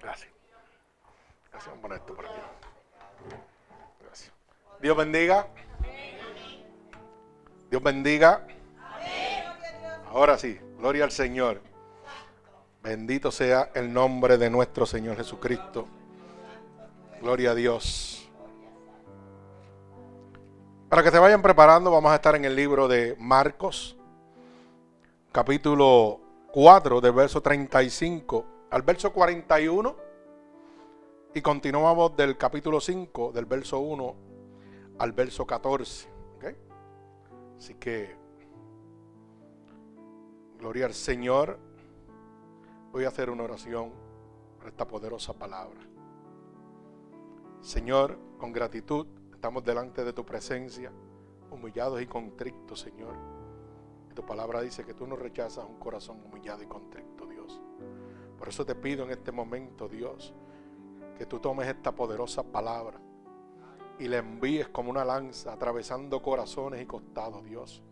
Gracias. Gracias. Vamos esto por aquí. Gracias. Dios bendiga. Dios bendiga. Ahora sí, gloria al Señor. Bendito sea el nombre de nuestro Señor Jesucristo. Gloria a Dios. Para que se vayan preparando, vamos a estar en el libro de Marcos, capítulo 4, del verso 35 al verso 41. Y continuamos del capítulo 5, del verso 1 al verso 14. Así que, gloria al Señor. Voy a hacer una oración por esta poderosa palabra. Señor, con gratitud estamos delante de tu presencia, humillados y contrictos, Señor. Tu palabra dice que tú no rechazas un corazón humillado y contrito. Por eso te pido en este momento, Dios, que tú tomes esta poderosa palabra y la envíes como una lanza, atravesando corazones y costados, Dios.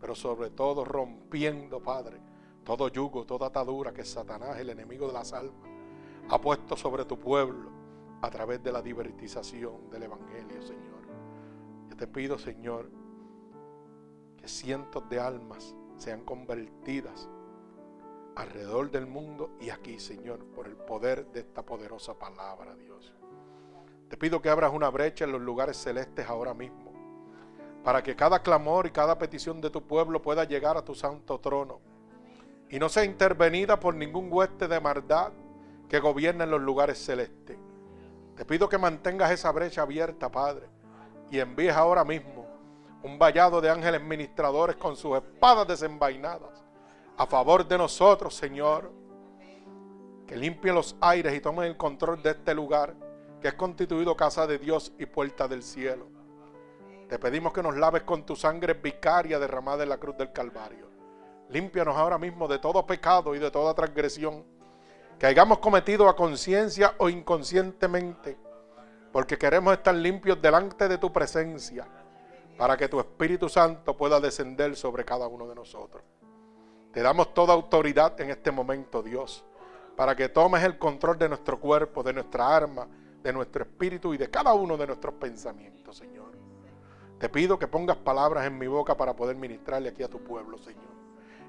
Pero sobre todo rompiendo, Padre, todo yugo, toda atadura que Satanás, el enemigo de las almas, ha puesto sobre tu pueblo a través de la divertización del Evangelio, Señor. Yo te pido, Señor, que cientos de almas sean convertidas alrededor del mundo y aquí, Señor, por el poder de esta poderosa palabra, Dios. Te pido que abras una brecha en los lugares celestes ahora mismo, para que cada clamor y cada petición de tu pueblo pueda llegar a tu santo trono y no sea intervenida por ningún hueste de maldad que gobierna en los lugares celestes. Te pido que mantengas esa brecha abierta, Padre, y envíes ahora mismo un vallado de ángeles ministradores con sus espadas desenvainadas a favor de nosotros, Señor. Que limpien los aires y tomen el control de este lugar, que es constituido casa de Dios y puerta del cielo. Te pedimos que nos laves con tu sangre vicaria derramada en la cruz del Calvario. Límpianos ahora mismo de todo pecado y de toda transgresión que hayamos cometido a conciencia o inconscientemente, porque queremos estar limpios delante de tu presencia, para que tu Espíritu Santo pueda descender sobre cada uno de nosotros. Te damos toda autoridad en este momento, Dios, para que tomes el control de nuestro cuerpo, de nuestra arma, de nuestro espíritu y de cada uno de nuestros pensamientos, Señor. Te pido que pongas palabras en mi boca para poder ministrarle aquí a tu pueblo, Señor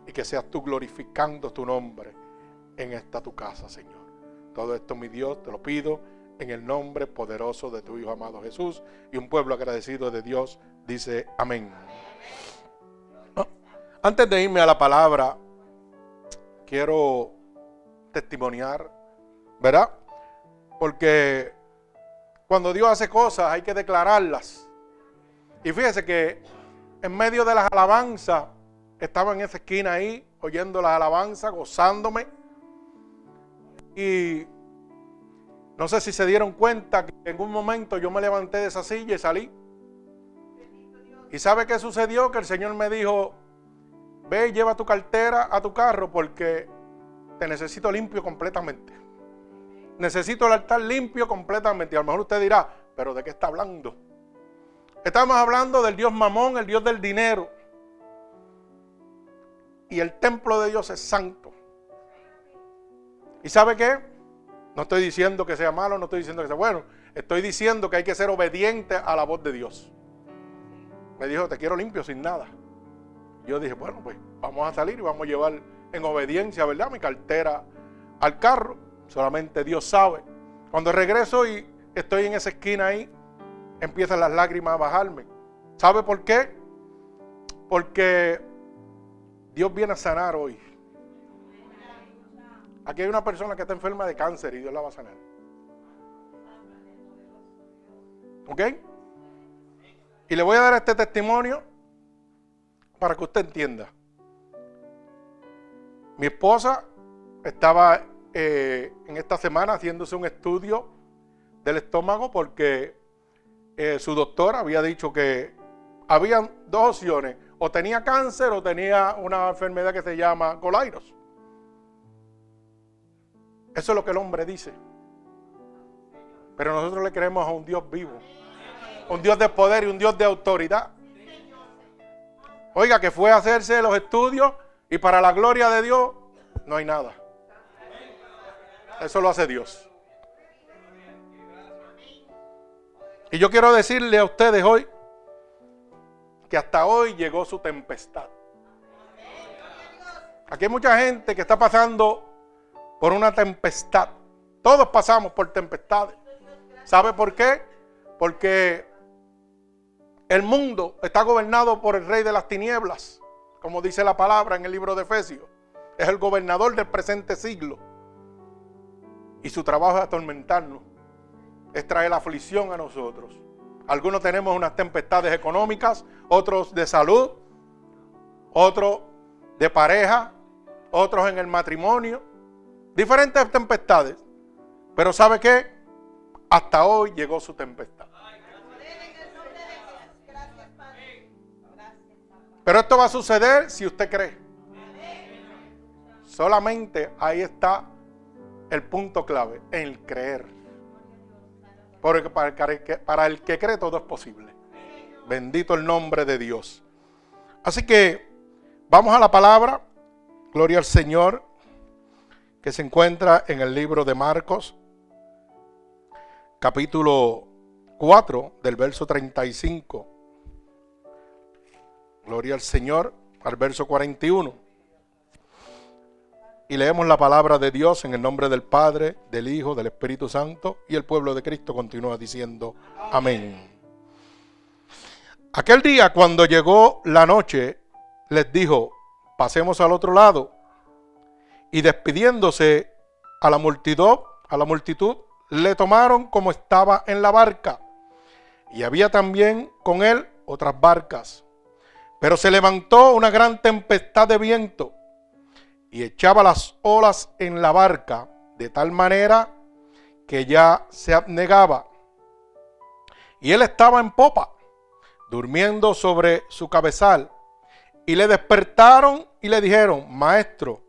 y que seas tú glorificando tu nombre en esta tu casa, Señor. Todo esto, mi Dios, te lo pido en el nombre poderoso de tu Hijo amado Jesús. Y un pueblo agradecido de Dios dice amén. Antes de irme a la palabra, quiero testimoniar, ¿verdad? Porque cuando Dios hace cosas hay que declararlas. Y fíjese que en medio de las alabanzas estaba en esa esquina ahí, oyendo las alabanzas, gozándome. Y no sé si se dieron cuenta que en un momento yo me levanté de esa silla y salí. ¿Y sabe qué sucedió? Que el Señor me dijo, ve y lleva tu cartera a tu carro porque te necesito limpio completamente. Necesito el altar limpio completamente. Y a lo mejor usted dirá, pero ¿de qué está hablando? Estamos hablando del Dios mamón, el Dios del dinero y el templo de Dios es santo. ¿Y sabe qué? No estoy diciendo que sea malo, no estoy diciendo que sea bueno. Estoy diciendo que hay que ser obediente a la voz de Dios. Me dijo, te quiero limpio sin nada. Yo dije, bueno, pues vamos a salir y vamos a llevar en obediencia, ¿verdad? Mi cartera al carro. Solamente Dios sabe. Cuando regreso y estoy en esa esquina ahí, empiezan las lágrimas a bajarme. ¿Sabe por qué? Porque Dios viene a sanar hoy. Aquí hay una persona que está enferma de cáncer y Dios la va a sanar. ¿Ok? Y le voy a dar este testimonio para que usted entienda. Mi esposa estaba eh, en esta semana haciéndose un estudio del estómago porque eh, su doctor había dicho que habían dos opciones o tenía cáncer o tenía una enfermedad que se llama colairos. Eso es lo que el hombre dice. Pero nosotros le creemos a un Dios vivo, un Dios de poder y un Dios de autoridad. Oiga, que fue a hacerse los estudios y para la gloria de Dios no hay nada. Eso lo hace Dios. Y yo quiero decirle a ustedes hoy que hasta hoy llegó su tempestad. Aquí hay mucha gente que está pasando por una tempestad. Todos pasamos por tempestades. ¿Sabe por qué? Porque el mundo está gobernado por el rey de las tinieblas, como dice la palabra en el libro de Efesios. Es el gobernador del presente siglo. Y su trabajo es atormentarnos, es traer aflicción a nosotros. Algunos tenemos unas tempestades económicas, otros de salud, otros de pareja, otros en el matrimonio. Diferentes tempestades. Pero ¿sabe qué? Hasta hoy llegó su tempestad. Pero esto va a suceder si usted cree. Solamente ahí está el punto clave, el creer. Porque para el, que, cree todo es posible. Bendito el nombre de Dios. Así que vamos a la palabra. Gloria al Señor que se encuentra en el libro de Marcos, capítulo 4, del verso 35. Gloria al Señor, al verso 41. Y leemos la palabra de Dios en el nombre del Padre, del Hijo, del Espíritu Santo, y el pueblo de Cristo continúa diciendo, amén. Aquel día cuando llegó la noche, les dijo, pasemos al otro lado. Y despidiéndose a la multitud, a la multitud, le tomaron como estaba en la barca. Y había también con él otras barcas. Pero se levantó una gran tempestad de viento y echaba las olas en la barca de tal manera que ya se abnegaba. Y él estaba en popa, durmiendo sobre su cabezal. Y le despertaron y le dijeron, Maestro,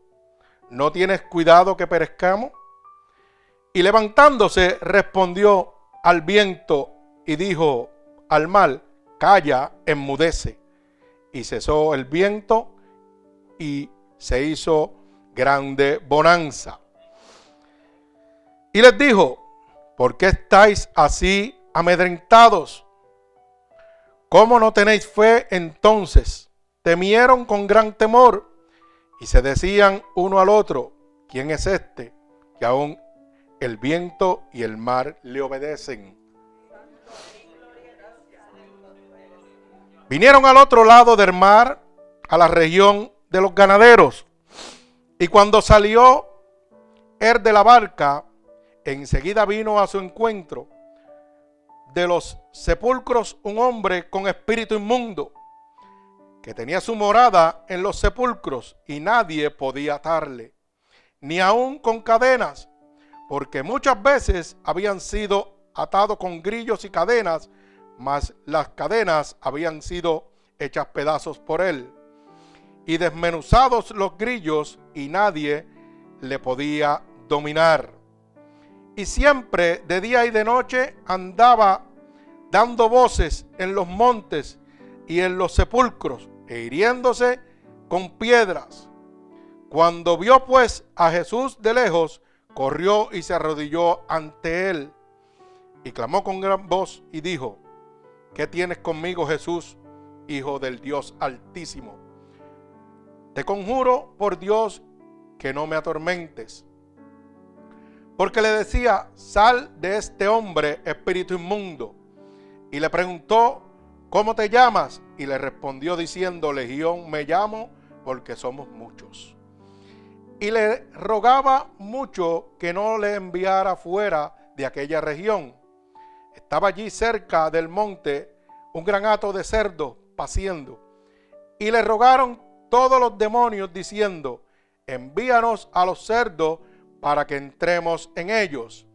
¿no tienes cuidado que perezcamos? Y levantándose respondió al viento y dijo al mal, Calla, enmudece y cesó el viento y se hizo grande bonanza. Y les dijo, ¿por qué estáis así amedrentados? ¿Cómo no tenéis fe entonces? Temieron con gran temor y se decían uno al otro, ¿quién es este? Que aún el viento y el mar le obedecen. Vinieron al otro lado del mar, a la región de los ganaderos. Y cuando salió él de la barca, enseguida vino a su encuentro de los sepulcros un hombre con espíritu inmundo, que tenía su morada en los sepulcros y nadie podía atarle, ni aun con cadenas, porque muchas veces habían sido atados con grillos y cadenas mas las cadenas habían sido hechas pedazos por él, y desmenuzados los grillos, y nadie le podía dominar. Y siempre de día y de noche andaba dando voces en los montes y en los sepulcros, e hiriéndose con piedras. Cuando vio pues a Jesús de lejos, corrió y se arrodilló ante él, y clamó con gran voz y dijo, ¿Qué tienes conmigo, Jesús, Hijo del Dios Altísimo? Te conjuro por Dios que no me atormentes. Porque le decía, sal de este hombre, espíritu inmundo. Y le preguntó, ¿cómo te llamas? Y le respondió diciendo, Legión me llamo porque somos muchos. Y le rogaba mucho que no le enviara fuera de aquella región. Estaba allí cerca del monte un gran hato de cerdos paciendo. Y le rogaron todos los demonios diciendo, envíanos a los cerdos para que entremos en ellos.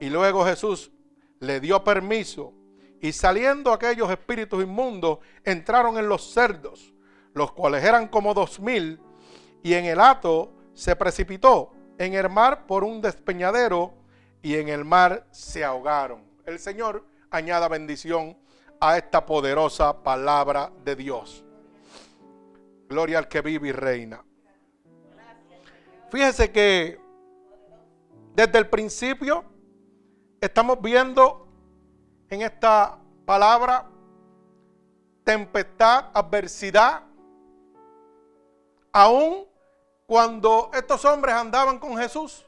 Y luego Jesús le dio permiso y saliendo aquellos espíritus inmundos entraron en los cerdos, los cuales eran como dos mil, y en el hato se precipitó en el mar por un despeñadero y en el mar se ahogaron el Señor añada bendición a esta poderosa palabra de Dios. Gloria al que vive y reina. Fíjese que desde el principio estamos viendo en esta palabra tempestad, adversidad, aún cuando estos hombres andaban con Jesús.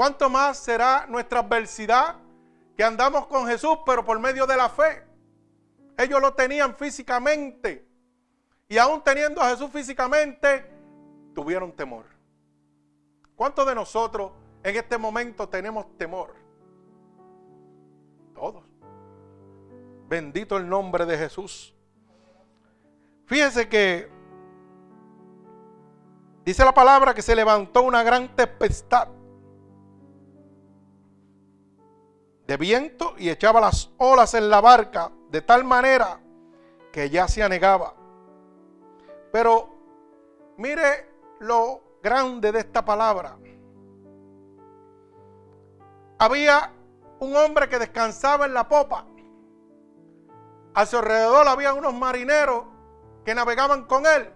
¿Cuánto más será nuestra adversidad que andamos con Jesús, pero por medio de la fe? Ellos lo tenían físicamente. Y aún teniendo a Jesús físicamente, tuvieron temor. ¿Cuántos de nosotros en este momento tenemos temor? Todos. Bendito el nombre de Jesús. Fíjese que dice la palabra que se levantó una gran tempestad de viento y echaba las olas en la barca de tal manera que ya se anegaba. Pero mire lo grande de esta palabra. Había un hombre que descansaba en la popa. A su alrededor había unos marineros que navegaban con él.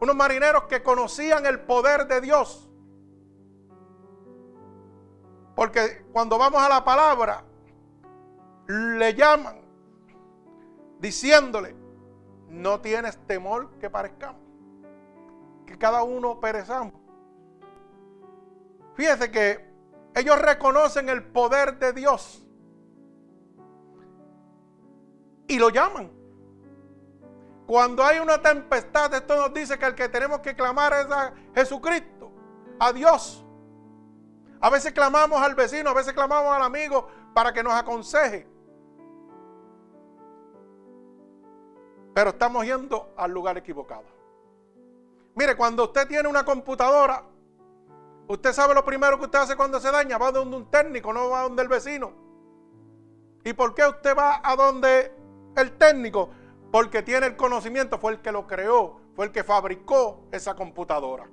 Unos marineros que conocían el poder de Dios. Porque cuando vamos a la palabra, le llaman diciéndole, no tienes temor que parezcamos, que cada uno perezamos. Fíjese que ellos reconocen el poder de Dios y lo llaman. Cuando hay una tempestad, esto nos dice que el que tenemos que clamar es a Jesucristo, a Dios. A veces clamamos al vecino, a veces clamamos al amigo para que nos aconseje. Pero estamos yendo al lugar equivocado. Mire, cuando usted tiene una computadora, usted sabe lo primero que usted hace cuando se daña, va donde un técnico, no va donde el vecino. ¿Y por qué usted va a donde el técnico? Porque tiene el conocimiento, fue el que lo creó, fue el que fabricó esa computadora.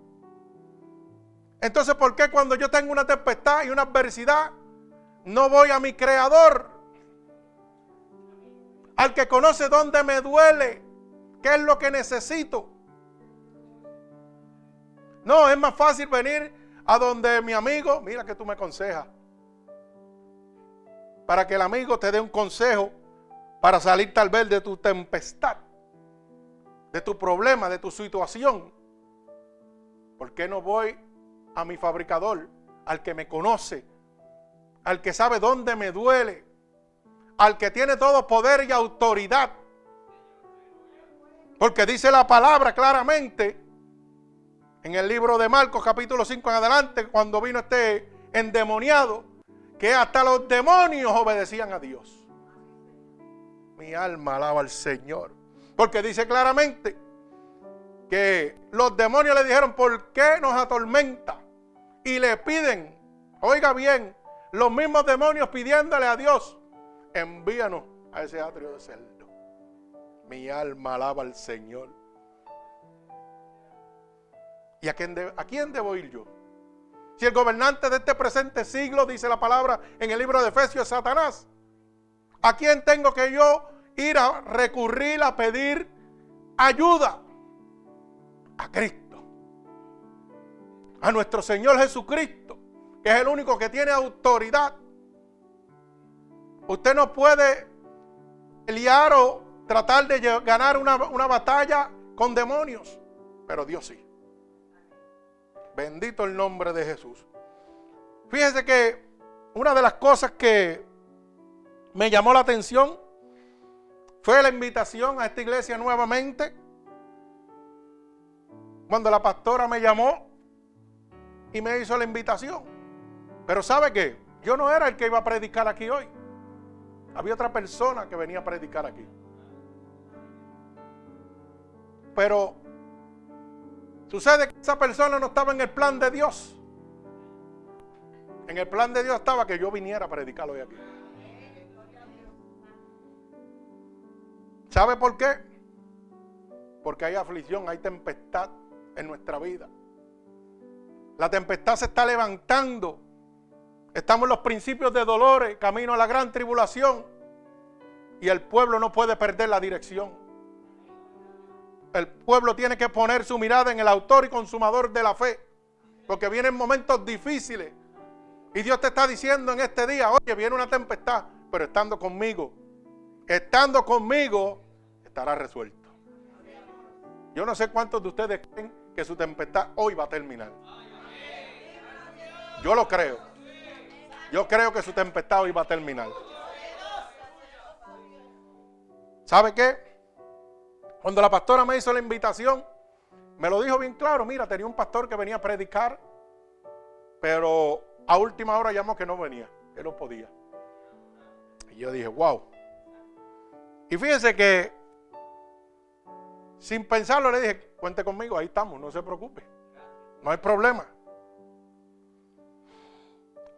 Entonces, ¿por qué cuando yo tengo una tempestad y una adversidad, no voy a mi creador? Al que conoce dónde me duele, qué es lo que necesito. No, es más fácil venir a donde mi amigo, mira que tú me aconsejas, para que el amigo te dé un consejo para salir tal vez de tu tempestad, de tu problema, de tu situación. ¿Por qué no voy a mi fabricador, al que me conoce, al que sabe dónde me duele, al que tiene todo poder y autoridad? Porque dice la palabra claramente en el libro de Marcos capítulo 5 en adelante, cuando vino este endemoniado, que hasta los demonios obedecían a Dios. Mi alma alaba al Señor. Porque dice claramente que los demonios le dijeron, ¿por qué nos atormenta? Y le piden, oiga bien, los mismos demonios pidiéndole a Dios, envíanos a ese atrio de cerdo. Mi alma alaba al Señor. ¿Y a quién, a quién debo ir yo? Si el gobernante de este presente siglo, dice la palabra en el libro de Efesios, es Satanás. ¿A quién tengo que yo ir a recurrir a pedir ayuda? A Cristo. A nuestro Señor Jesucristo, que es el único que tiene autoridad. Usted no puede liar o tratar de ganar una, una batalla con demonios, pero Dios sí. Bendito el nombre de Jesús. Fíjese que una de las cosas que me llamó la atención fue la invitación a esta iglesia nuevamente. Cuando la pastora me llamó y me hizo la invitación. Pero ¿sabe qué? Yo no era el que iba a predicar aquí hoy. Había otra persona que venía a predicar aquí. Pero sucede que esa persona no estaba en el plan de Dios. En el plan de Dios estaba que yo viniera a predicar hoy aquí. ¿Sabe por qué? Porque hay aflicción, hay tempestad en nuestra vida. La tempestad se está levantando. Estamos en los principios de dolores, camino a la gran tribulación. Y el pueblo no puede perder la dirección. El pueblo tiene que poner su mirada en el autor y consumador de la fe. Porque vienen momentos difíciles. Y Dios te está diciendo en este día, oye, viene una tempestad, pero estando conmigo, estando conmigo, estará resuelto. Yo no sé cuántos de ustedes creen que su tempestad hoy va a terminar. Yo lo creo. Yo creo que su tempestad va a terminar. ¿Sabe qué? Cuando la pastora me hizo la invitación, me lo dijo bien claro. Mira, tenía un pastor que venía a predicar, pero a última hora llamó que no venía, que no podía. Y yo dije, wow. Y fíjense que sin pensarlo le dije, cuente conmigo, ahí estamos, no se preocupe. No hay problema.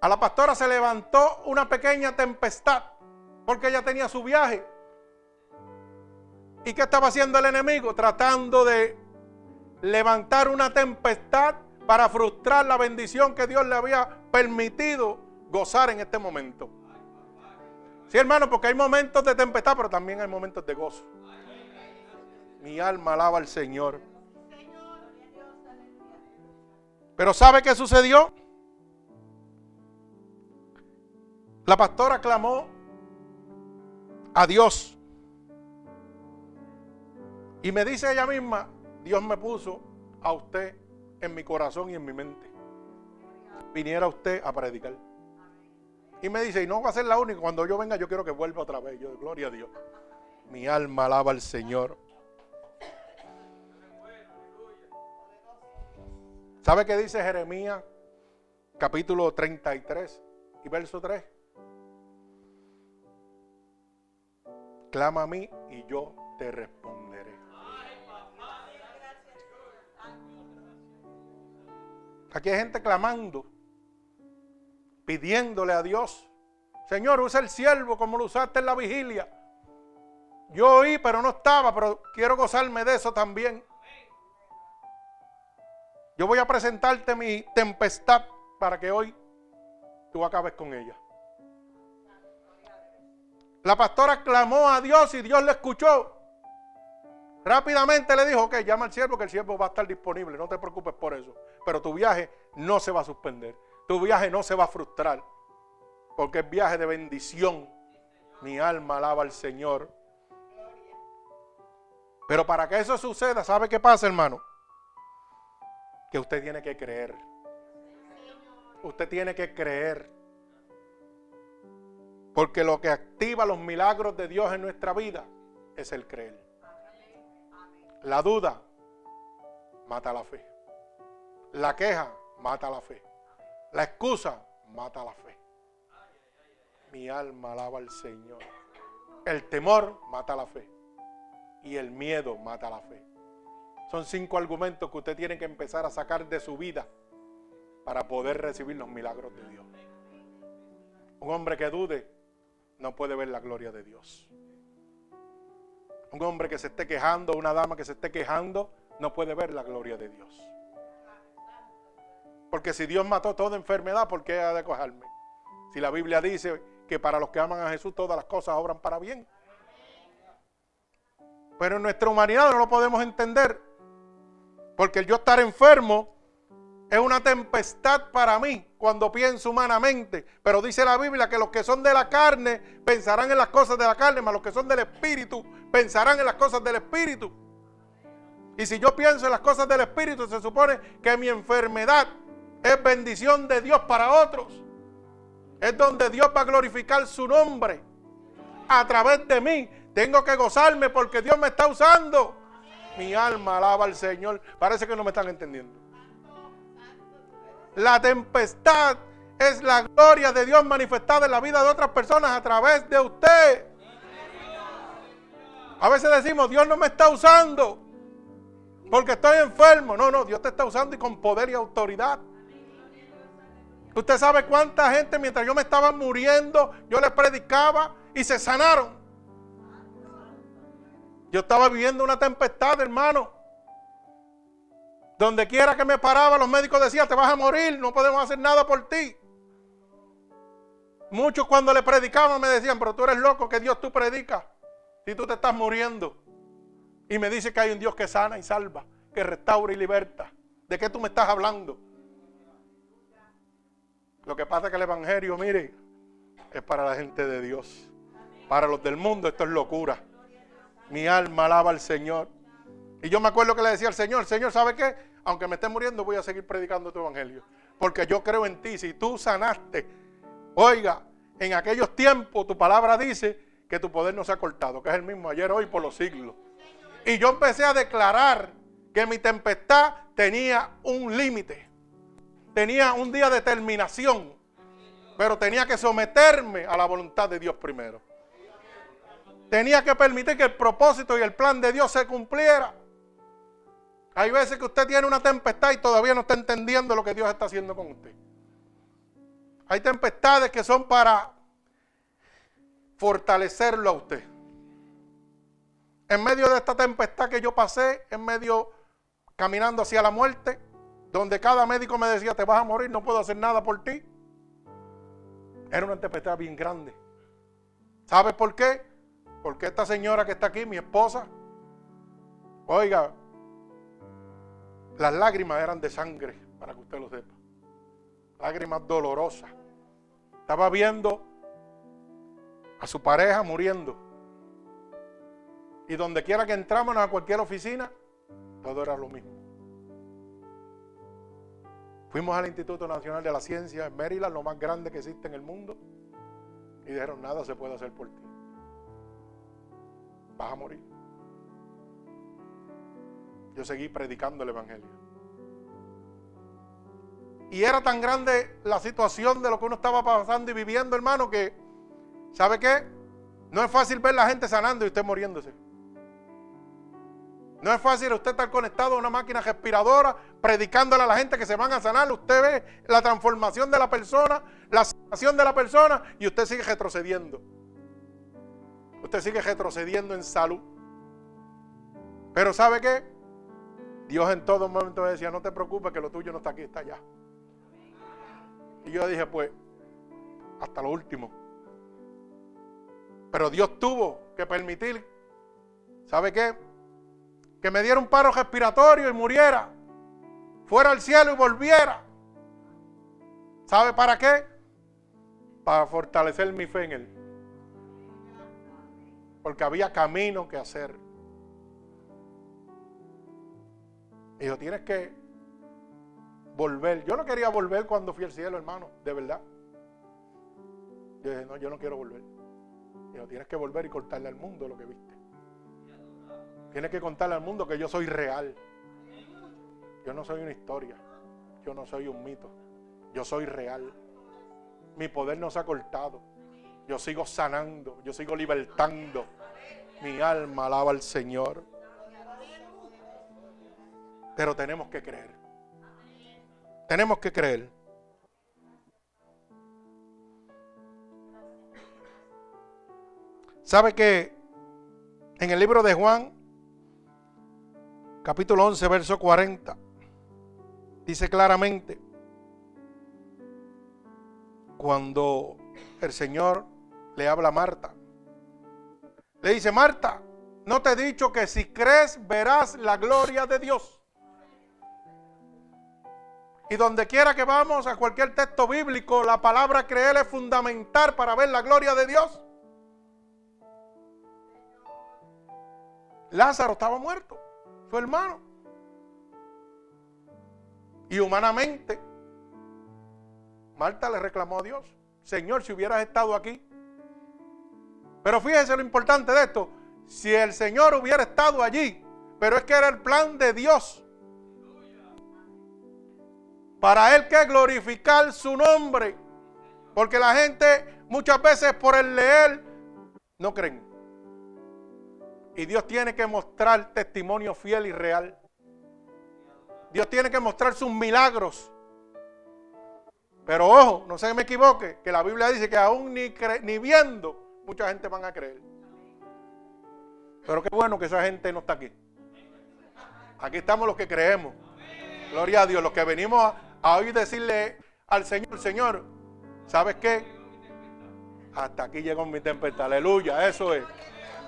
A la pastora se levantó una pequeña tempestad porque ella tenía su viaje. ¿Y qué estaba haciendo el enemigo? Tratando de levantar una tempestad para frustrar la bendición que Dios le había permitido gozar en este momento. Sí, hermano, porque hay momentos de tempestad, pero también hay momentos de gozo. Mi alma alaba al Señor. Pero ¿sabe qué sucedió? La pastora clamó a Dios. Y me dice ella misma, Dios me puso a usted en mi corazón y en mi mente. Viniera usted a predicar. Y me dice, y no va a ser la única, cuando yo venga yo quiero que vuelva otra vez. Yo, gloria a Dios. Mi alma alaba al Señor. ¿Sabe qué dice Jeremías capítulo 33 y verso 3? Clama a mí y yo te responderé. Aquí hay gente clamando, pidiéndole a Dios. Señor, usa el siervo como lo usaste en la vigilia. Yo oí, pero no estaba, pero quiero gozarme de eso también. Yo voy a presentarte mi tempestad para que hoy tú acabes con ella. La pastora clamó a Dios y Dios le escuchó. Rápidamente le dijo, ok, llama al siervo que el siervo va a estar disponible, no te preocupes por eso. Pero tu viaje no se va a suspender, tu viaje no se va a frustrar, porque es viaje de bendición. Mi alma alaba al Señor. Pero para que eso suceda, ¿sabe qué pasa, hermano? Que usted tiene que creer. Usted tiene que creer. Porque lo que activa los milagros de Dios en nuestra vida es el creer. La duda mata la fe. La queja mata la fe. La excusa mata la fe. Mi alma alaba al Señor. El temor mata la fe. Y el miedo mata la fe. Son cinco argumentos que usted tiene que empezar a sacar de su vida para poder recibir los milagros de Dios. Un hombre que dude no puede ver la gloria de Dios. Un hombre que se esté quejando, una dama que se esté quejando, no puede ver la gloria de Dios. Porque si Dios mató toda enfermedad, ¿por qué ha de cojarme? Si la Biblia dice que para los que aman a Jesús todas las cosas obran para bien. Pero en nuestra humanidad no lo podemos entender. Porque el yo estar enfermo es una tempestad para mí cuando pienso humanamente. Pero dice la Biblia que los que son de la carne pensarán en las cosas de la carne, mas los que son del Espíritu pensarán en las cosas del Espíritu. Y si yo pienso en las cosas del Espíritu, se supone que mi enfermedad es bendición de Dios para otros. Es donde Dios va a glorificar su nombre a través de mí. Tengo que gozarme porque Dios me está usando. Mi alma alaba al Señor. Parece que no me están entendiendo. La tempestad es la gloria de Dios manifestada en la vida de otras personas a través de usted. A veces decimos, Dios no me está usando porque estoy enfermo. No, no, Dios te está usando y con poder y autoridad. Usted sabe cuánta gente mientras yo me estaba muriendo, yo les predicaba y se sanaron. Yo estaba viviendo una tempestad, hermano. Donde quiera que me paraba, los médicos decían, te vas a morir, no podemos hacer nada por ti. Muchos cuando le predicaban me decían, pero tú eres loco, que Dios tú predicas si tú te estás muriendo. Y me dice que hay un Dios que sana y salva, que restaura y liberta. ¿De qué tú me estás hablando? Lo que pasa es que el Evangelio, mire, es para la gente de Dios. Para los del mundo esto es locura. Mi alma alaba al Señor. Y yo me acuerdo que le decía al Señor, Señor, ¿sabe qué? Aunque me esté muriendo, voy a seguir predicando tu evangelio. Porque yo creo en ti. Si tú sanaste, oiga, en aquellos tiempos tu palabra dice que tu poder no se ha cortado, que es el mismo ayer, hoy, por los siglos. Y yo empecé a declarar que mi tempestad tenía un límite. Tenía un día de terminación. Pero tenía que someterme a la voluntad de Dios primero. Tenía que permitir que el propósito y el plan de Dios se cumpliera. Hay veces que usted tiene una tempestad y todavía no está entendiendo lo que Dios está haciendo con usted. Hay tempestades que son para fortalecerlo a usted. En medio de esta tempestad que yo pasé, en medio caminando hacia la muerte, donde cada médico me decía, te vas a morir, no puedo hacer nada por ti. Era una tempestad bien grande. ¿Sabe por qué? Porque esta señora que está aquí, mi esposa, oiga, las lágrimas eran de sangre, para que usted lo sepa. Lágrimas dolorosas. Estaba viendo a su pareja muriendo. Y donde quiera que entramos a cualquier oficina, todo era lo mismo. Fuimos al Instituto Nacional de la Ciencia en Maryland, lo más grande que existe en el mundo, y dijeron, nada se puede hacer por ti vas a morir. Yo seguí predicando el Evangelio. Y era tan grande la situación de lo que uno estaba pasando y viviendo, hermano, que, ¿sabe qué? No es fácil ver la gente sanando y usted muriéndose. No es fácil usted estar conectado a una máquina respiradora, predicándole a la gente que se van a sanar. Usted ve la transformación de la persona, la sanación de la persona y usted sigue retrocediendo. Usted sigue retrocediendo en salud. Pero ¿sabe qué? Dios en todo momento decía, no te preocupes que lo tuyo no está aquí, está allá. Y yo dije, pues, hasta lo último. Pero Dios tuvo que permitir, ¿sabe qué? Que me diera un paro respiratorio y muriera. Fuera al cielo y volviera. ¿Sabe para qué? Para fortalecer mi fe en Él porque había camino que hacer. Y dijo, tienes que volver. Yo no quería volver cuando fui al cielo, hermano, de verdad. Yo dije, no, yo no quiero volver. Dijo, tienes que volver y contarle al mundo lo que viste. Tienes que contarle al mundo que yo soy real. Yo no soy una historia. Yo no soy un mito. Yo soy real. Mi poder no se ha cortado. Yo sigo sanando, yo sigo libertando. Mi alma alaba al Señor. Pero tenemos que creer. Tenemos que creer. ¿Sabe que en el libro de Juan, capítulo 11, verso 40, dice claramente, cuando el Señor le habla a Marta. Le dice, Marta, ¿no te he dicho que si crees verás la gloria de Dios? Y donde quiera que vamos, a cualquier texto bíblico, la palabra creer es fundamental para ver la gloria de Dios. Lázaro estaba muerto, su hermano. Y humanamente, Marta le reclamó a Dios, Señor, si hubieras estado aquí, pero fíjense lo importante de esto. Si el Señor hubiera estado allí, pero es que era el plan de Dios. Para Él que glorificar su nombre. Porque la gente muchas veces por el leer no creen. Y Dios tiene que mostrar testimonio fiel y real. Dios tiene que mostrar sus milagros. Pero ojo, no se me equivoque, que la Biblia dice que aún ni, ni viendo mucha gente van a creer. Pero qué bueno que esa gente no está aquí. Aquí estamos los que creemos. Gloria a Dios, los que venimos a, oír decirle al Señor, Señor, ¿sabes qué? Hasta aquí llegó mi tempestad. Aleluya, eso es.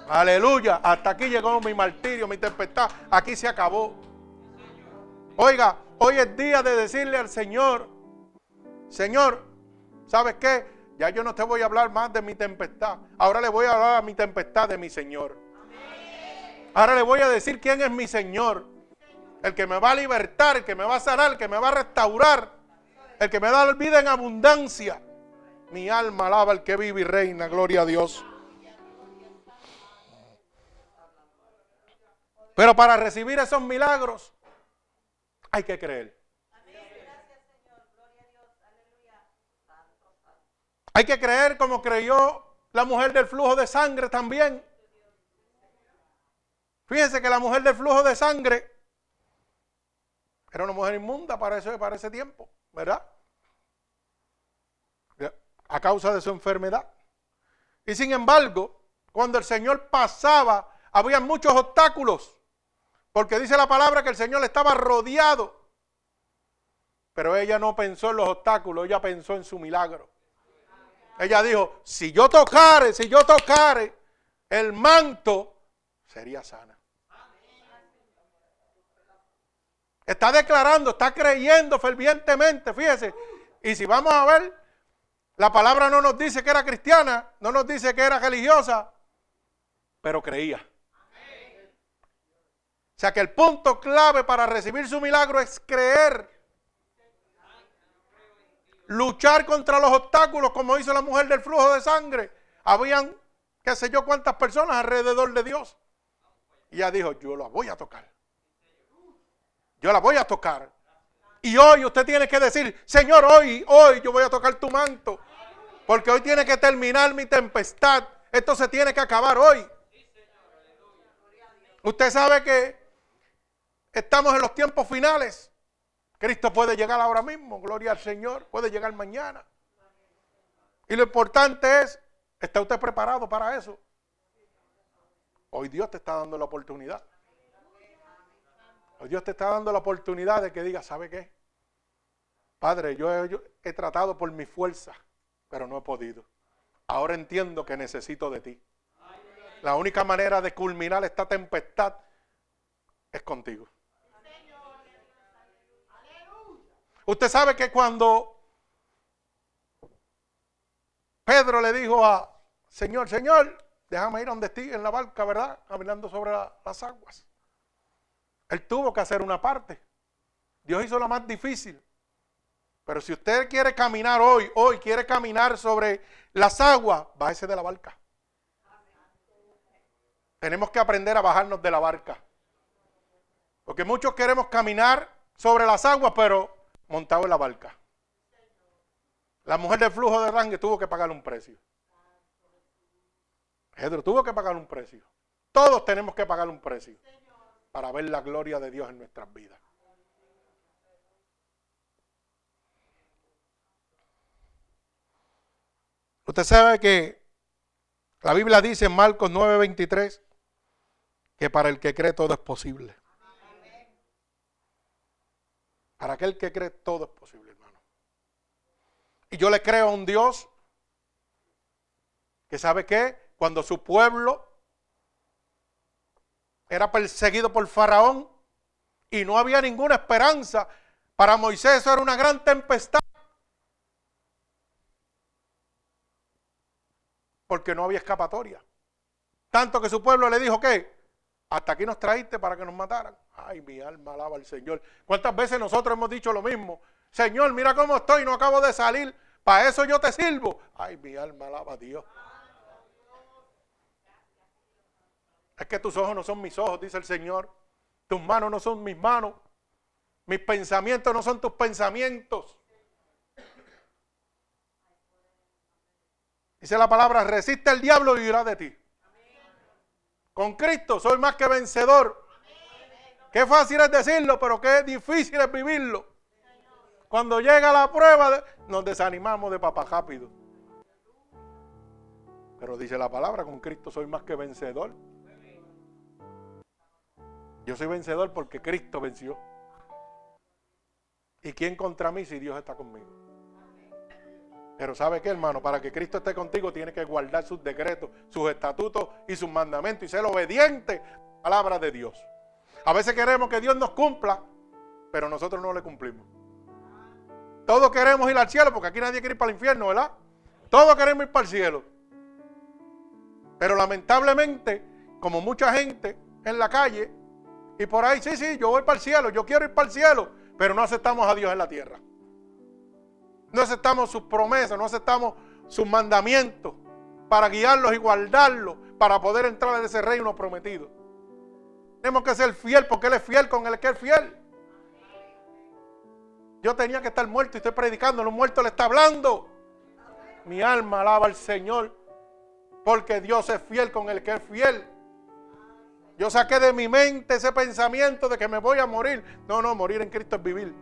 Aleluya, hasta aquí llegó mi martirio, mi tempestad. Aquí se acabó. Oiga, hoy es día de decirle al Señor, Señor, ¿sabes qué? ya yo no te voy a hablar más de mi tempestad. Ahora le voy a hablar a mi tempestad de mi Señor. Ahora le voy a decir quién es mi Señor. El que me va a libertar, el que me va a sanar, el que me va a restaurar. El que me da vida en abundancia. Mi alma alaba al que vive y reina. Gloria a Dios. Pero para recibir esos milagros hay que creer. Hay que creer como creyó la mujer del flujo de sangre también. Fíjense que la mujer del flujo de sangre era una mujer inmunda para, para ese tiempo, ¿verdad? A causa de su enfermedad. Y sin embargo, cuando el Señor pasaba, había muchos obstáculos. Porque dice la palabra que el Señor estaba rodeado. Pero ella no pensó en los obstáculos, ella pensó en su milagro. Ella dijo, si yo tocare, si yo tocare el manto, sería sana. Está declarando, está creyendo fervientemente, fíjese. Y si vamos a ver, la palabra no nos dice que era cristiana, no nos dice que era religiosa, pero creía. O sea que el punto clave para recibir su milagro es creer. Luchar contra los obstáculos como hizo la mujer del flujo de sangre. Habían, qué sé yo, cuántas personas alrededor de Dios. Y ella dijo, yo la voy a tocar. Yo la voy a tocar. Y hoy usted tiene que decir, Señor, hoy, hoy yo voy a tocar tu manto. Porque hoy tiene que terminar mi tempestad. Esto se tiene que acabar hoy. Usted sabe que Estamos en los tiempos finales. Cristo puede llegar ahora mismo, gloria al Señor, puede llegar mañana. Y lo importante es, ¿está usted preparado para eso? Hoy Dios te está dando la oportunidad. Hoy Dios te está dando la oportunidad de que diga, ¿sabe qué? Padre, yo he, yo he tratado por mi fuerza, pero no he podido. Ahora entiendo que necesito de ti. La única manera de culminar esta tempestad es contigo. Usted sabe que cuando Pedro le dijo a Señor, Señor, déjame ir donde estoy en la barca, ¿verdad? Caminando sobre las aguas. Él tuvo que hacer una parte. Dios hizo la más difícil. Pero si usted quiere caminar hoy, hoy quiere caminar sobre las aguas, bájese de la barca. Tenemos que aprender a bajarnos de la barca. Porque muchos queremos caminar sobre las aguas, pero montado en la barca. La mujer del flujo de rangue tuvo que pagar un precio. Pedro tuvo que pagar un precio. Todos tenemos que pagar un precio para ver la gloria de Dios en nuestras vidas. Usted sabe que la Biblia dice en Marcos 9:23 que para el que cree todo es posible. Para aquel que cree, todo es posible, hermano. Y yo le creo a un Dios que sabe que cuando su pueblo era perseguido por Faraón y no había ninguna esperanza, para Moisés eso era una gran tempestad. Porque no había escapatoria. Tanto que su pueblo le dijo que hasta aquí nos traíste para que nos mataran. Ay, mi alma alaba al Señor. ¿Cuántas veces nosotros hemos dicho lo mismo? Señor, mira cómo estoy, no acabo de salir. Para eso yo te sirvo. Ay, mi alma alaba a Dios. Es que tus ojos no son mis ojos, dice el Señor. Tus manos no son mis manos. Mis pensamientos no son tus pensamientos. Dice la palabra, resiste el diablo y irá de ti. Con Cristo soy más que vencedor. Qué fácil es decirlo, pero qué difícil es vivirlo. Cuando llega la prueba, nos desanimamos de papá rápido. Pero dice la palabra, con Cristo soy más que vencedor. Yo soy vencedor porque Cristo venció. ¿Y quién contra mí si Dios está conmigo? Pero ¿sabe qué, hermano? Para que Cristo esté contigo, tiene que guardar sus decretos, sus estatutos y sus mandamientos y ser obediente a la palabra de Dios. A veces queremos que Dios nos cumpla, pero nosotros no le cumplimos. Todos queremos ir al cielo porque aquí nadie quiere ir para el infierno, ¿verdad? Todos queremos ir para el cielo. Pero lamentablemente, como mucha gente en la calle y por ahí, sí, sí, yo voy para el cielo, yo quiero ir para el cielo, pero no aceptamos a Dios en la tierra. No aceptamos sus promesas, no aceptamos sus mandamientos para guiarlos y guardarlos, para poder entrar en ese reino prometido. Tenemos que ser fiel porque Él es fiel con el que es fiel. Yo tenía que estar muerto y estoy predicando, los muertos le está hablando. Mi alma alaba al Señor porque Dios es fiel con el que es fiel. Yo saqué de mi mente ese pensamiento de que me voy a morir. No, no, morir en Cristo es vivir.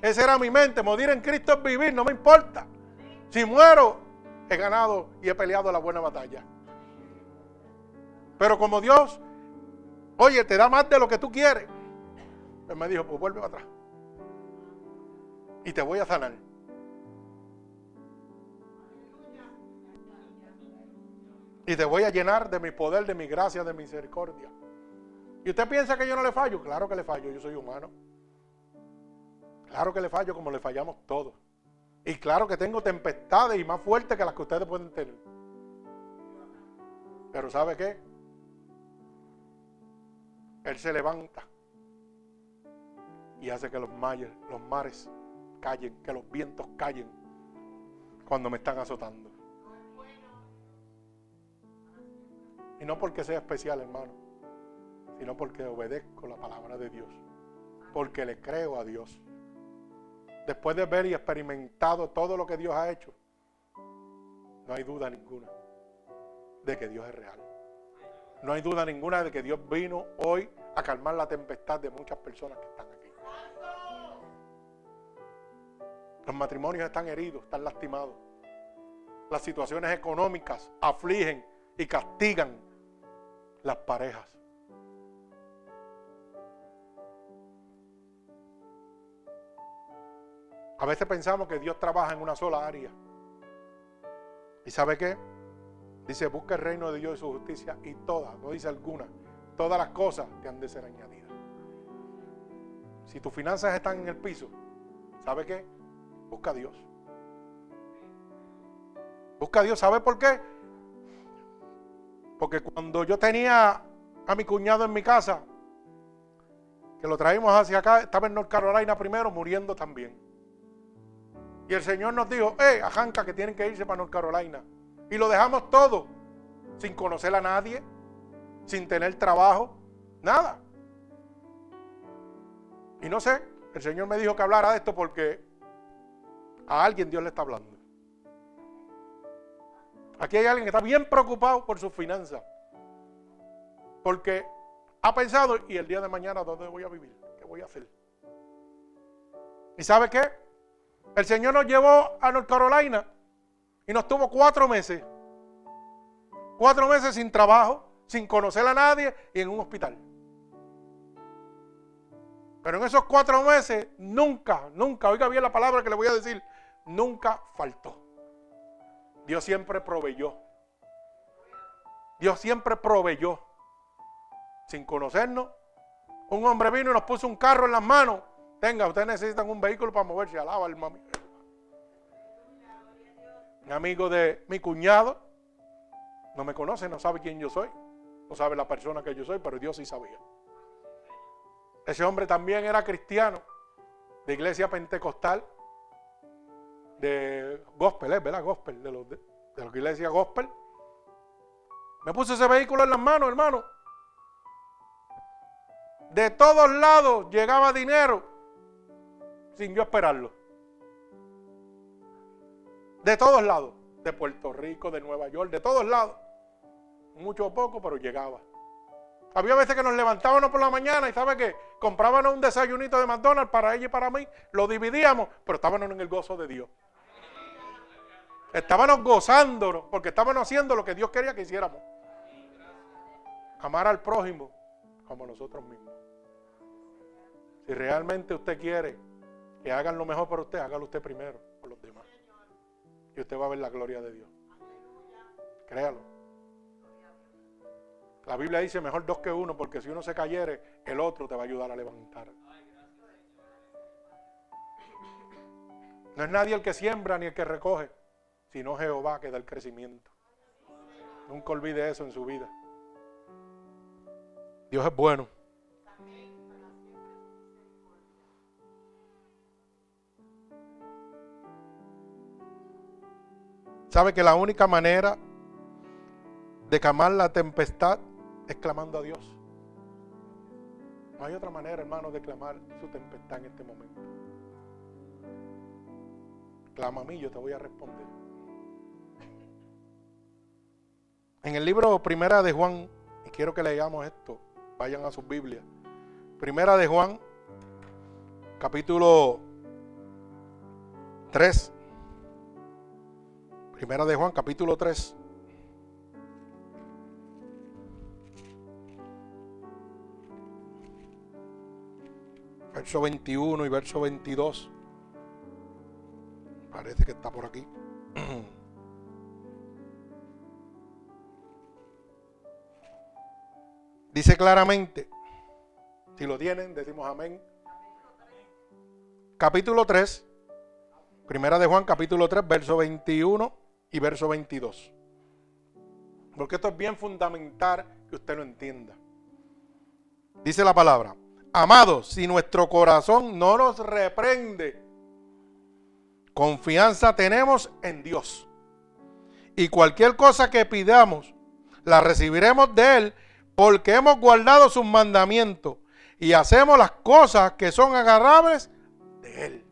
Esa era mi mente, morir en Cristo es vivir, no me importa. Si muero, he ganado y he peleado la buena batalla. Pero como Dios, oye, te da más de lo que tú quieres. Él me dijo, pues vuelve atrás. Y te voy a sanar. Y te voy a llenar de mi poder, de mi gracia, de misericordia. ¿Y usted piensa que yo no le fallo? Claro que le fallo, yo soy humano. Claro que le fallo como le fallamos todos. Y claro que tengo tempestades y más fuertes que las que ustedes pueden tener. Pero ¿sabe qué? Él se levanta y hace que los, mares, los mares callen, que los vientos callen cuando me están azotando. No porque sea especial, hermano, sino porque obedezco la palabra de Dios. Porque le creo a Dios. Después de ver y experimentado todo lo que Dios ha hecho, no hay duda ninguna de que Dios es real. No hay duda ninguna de que Dios vino hoy a calmar la tempestad de muchas personas que están aquí. Los matrimonios están heridos, están lastimados. Las situaciones económicas afligen y castigan las parejas. A veces pensamos que Dios trabaja en una sola área. ¿Y sabe qué? Dice, busca el reino de Dios y su justicia y todas, no dice alguna, todas las cosas te han de ser añadidas. Si tus finanzas están en el piso, ¿sabe qué? Busca a Dios. Busca a Dios, ¿sabe por qué? Porque cuando yo tenía a mi cuñado en mi casa, que lo traímos hacia acá, estaba en North Carolina primero, muriendo también. Y el Señor nos dijo, eh, a que tienen que irse para North Carolina. Y lo dejamos todo, sin conocer a nadie, sin tener trabajo, nada. Y no sé, el Señor me dijo que hablara de esto porque a alguien Dios le está hablando. Aquí hay alguien que está bien preocupado por sus finanzas. Porque ha pensado, ¿y el día de mañana dónde voy a vivir? ¿Qué voy a hacer? ¿Y sabe qué? El Señor nos llevó a North Carolina y nos tuvo cuatro meses. Cuatro meses sin trabajo, sin conocer a nadie y en un hospital. Pero en esos cuatro meses nunca, nunca, oiga bien la palabra que le voy a decir, nunca faltó. Dios siempre proveyó. Dios siempre proveyó. Sin conocernos, un hombre vino y nos puso un carro en las manos. Tenga, ustedes necesitan un vehículo para moverse. Alaba al mami. Un amigo de mi cuñado no me conoce, no sabe quién yo soy. No sabe la persona que yo soy, pero Dios sí sabía. Ese hombre también era cristiano, de iglesia pentecostal de gospel, ¿eh? ¿verdad? Gospel, de los de, de la iglesia gospel. Me puse ese vehículo en las manos, hermano. De todos lados llegaba dinero sin yo esperarlo. De todos lados. De Puerto Rico, de Nueva York, de todos lados. Mucho o poco, pero llegaba. Había veces que nos levantábamos por la mañana y ¿sabe qué? Comprábamos un desayunito de McDonald's para ella y para mí, lo dividíamos, pero estábamos en el gozo de Dios. Estábamos gozándonos porque estábamos haciendo lo que Dios quería que hiciéramos. Amar al prójimo como nosotros mismos. Si realmente usted quiere que hagan lo mejor por usted, hágalo usted primero por los demás. Y usted va a ver la gloria de Dios. Créalo. La Biblia dice mejor dos que uno, porque si uno se cayere, el otro te va a ayudar a levantar. No es nadie el que siembra ni el que recoge sino Jehová que da el crecimiento. Nunca olvide eso en su vida. Dios es bueno. ¿Sabe que la única manera de calmar la tempestad es clamando a Dios? No hay otra manera, hermano, de clamar su tempestad en este momento. Clama a mí, yo te voy a responder. En el libro Primera de Juan, y quiero que leamos esto, vayan a sus Biblias. Primera de Juan, capítulo 3. Primera de Juan, capítulo 3. Verso 21 y verso 22. Parece que está por aquí. Dice claramente, si lo tienen, decimos amén. Capítulo 3, primera de Juan, capítulo 3, verso 21 y verso 22. Porque esto es bien fundamental que usted lo entienda. Dice la palabra, amados, si nuestro corazón no nos reprende, Confianza tenemos en Dios. Y cualquier cosa que pidamos, la recibiremos de Él porque hemos guardado sus mandamientos y hacemos las cosas que son agarrables de Él.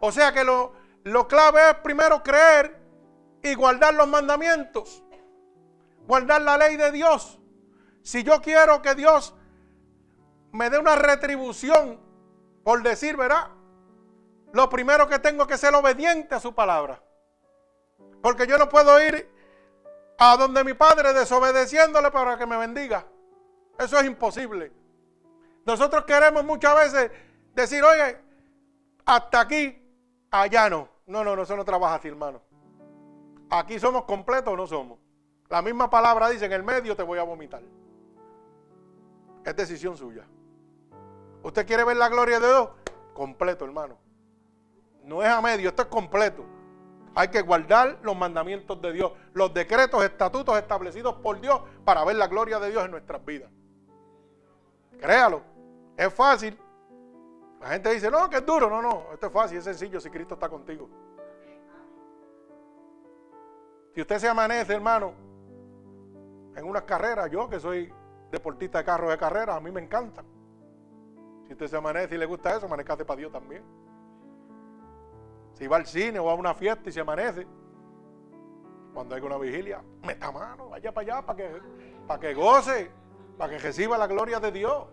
O sea que lo, lo clave es primero creer y guardar los mandamientos. Guardar la ley de Dios. Si yo quiero que Dios me dé una retribución por decir, verá, lo primero que tengo que ser obediente a su palabra. Porque yo no puedo ir a donde mi padre desobedeciéndole para que me bendiga. Eso es imposible. Nosotros queremos muchas veces decir, oye, hasta aquí, allá no. No, no, no, eso no trabaja así, hermano. Aquí somos completos o no somos. La misma palabra dice, en el medio te voy a vomitar. Es decisión suya. ¿Usted quiere ver la gloria de Dios? Completo, hermano. No es a medio, esto es completo. Hay que guardar los mandamientos de Dios, los decretos, estatutos establecidos por Dios para ver la gloria de Dios en nuestras vidas. Créalo, es fácil. La gente dice, no, que es duro. No, no, esto es fácil, es sencillo si Cristo está contigo. Si usted se amanece, hermano, en unas carreras, yo que soy deportista de carros de carrera, a mí me encanta. Si usted se amanece y le gusta eso, amanezcate para Dios también. Si va al cine o a una fiesta y se amanece, cuando hay una vigilia, meta mano, vaya para allá para que, para que goce, para que reciba la gloria de Dios.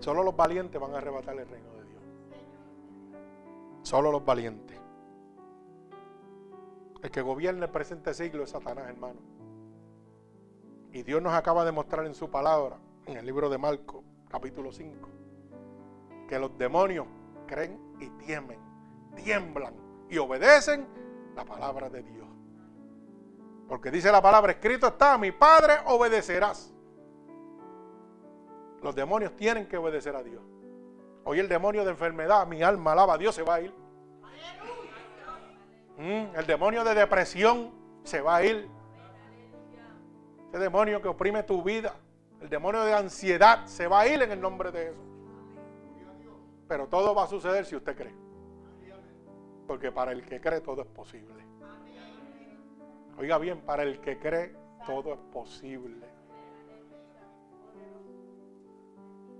Solo los valientes van a arrebatar el reino de Dios. Solo los valientes. El que gobierna el presente siglo es Satanás, hermano. Y Dios nos acaba de mostrar en su palabra, en el libro de Marco, capítulo 5, que los demonios creen y temen, tiemblan y obedecen la palabra de Dios. Porque dice la palabra, escrito está, mi Padre obedecerás. Los demonios tienen que obedecer a Dios. Hoy el demonio de enfermedad, mi alma alaba a Dios, se va a ir. Mm, el demonio de depresión se va a ir. Ese demonio que oprime tu vida, el demonio de ansiedad, se va a ir en el nombre de Jesús. Pero todo va a suceder si usted cree. Porque para el que cree todo es posible. Oiga bien, para el que cree todo es posible.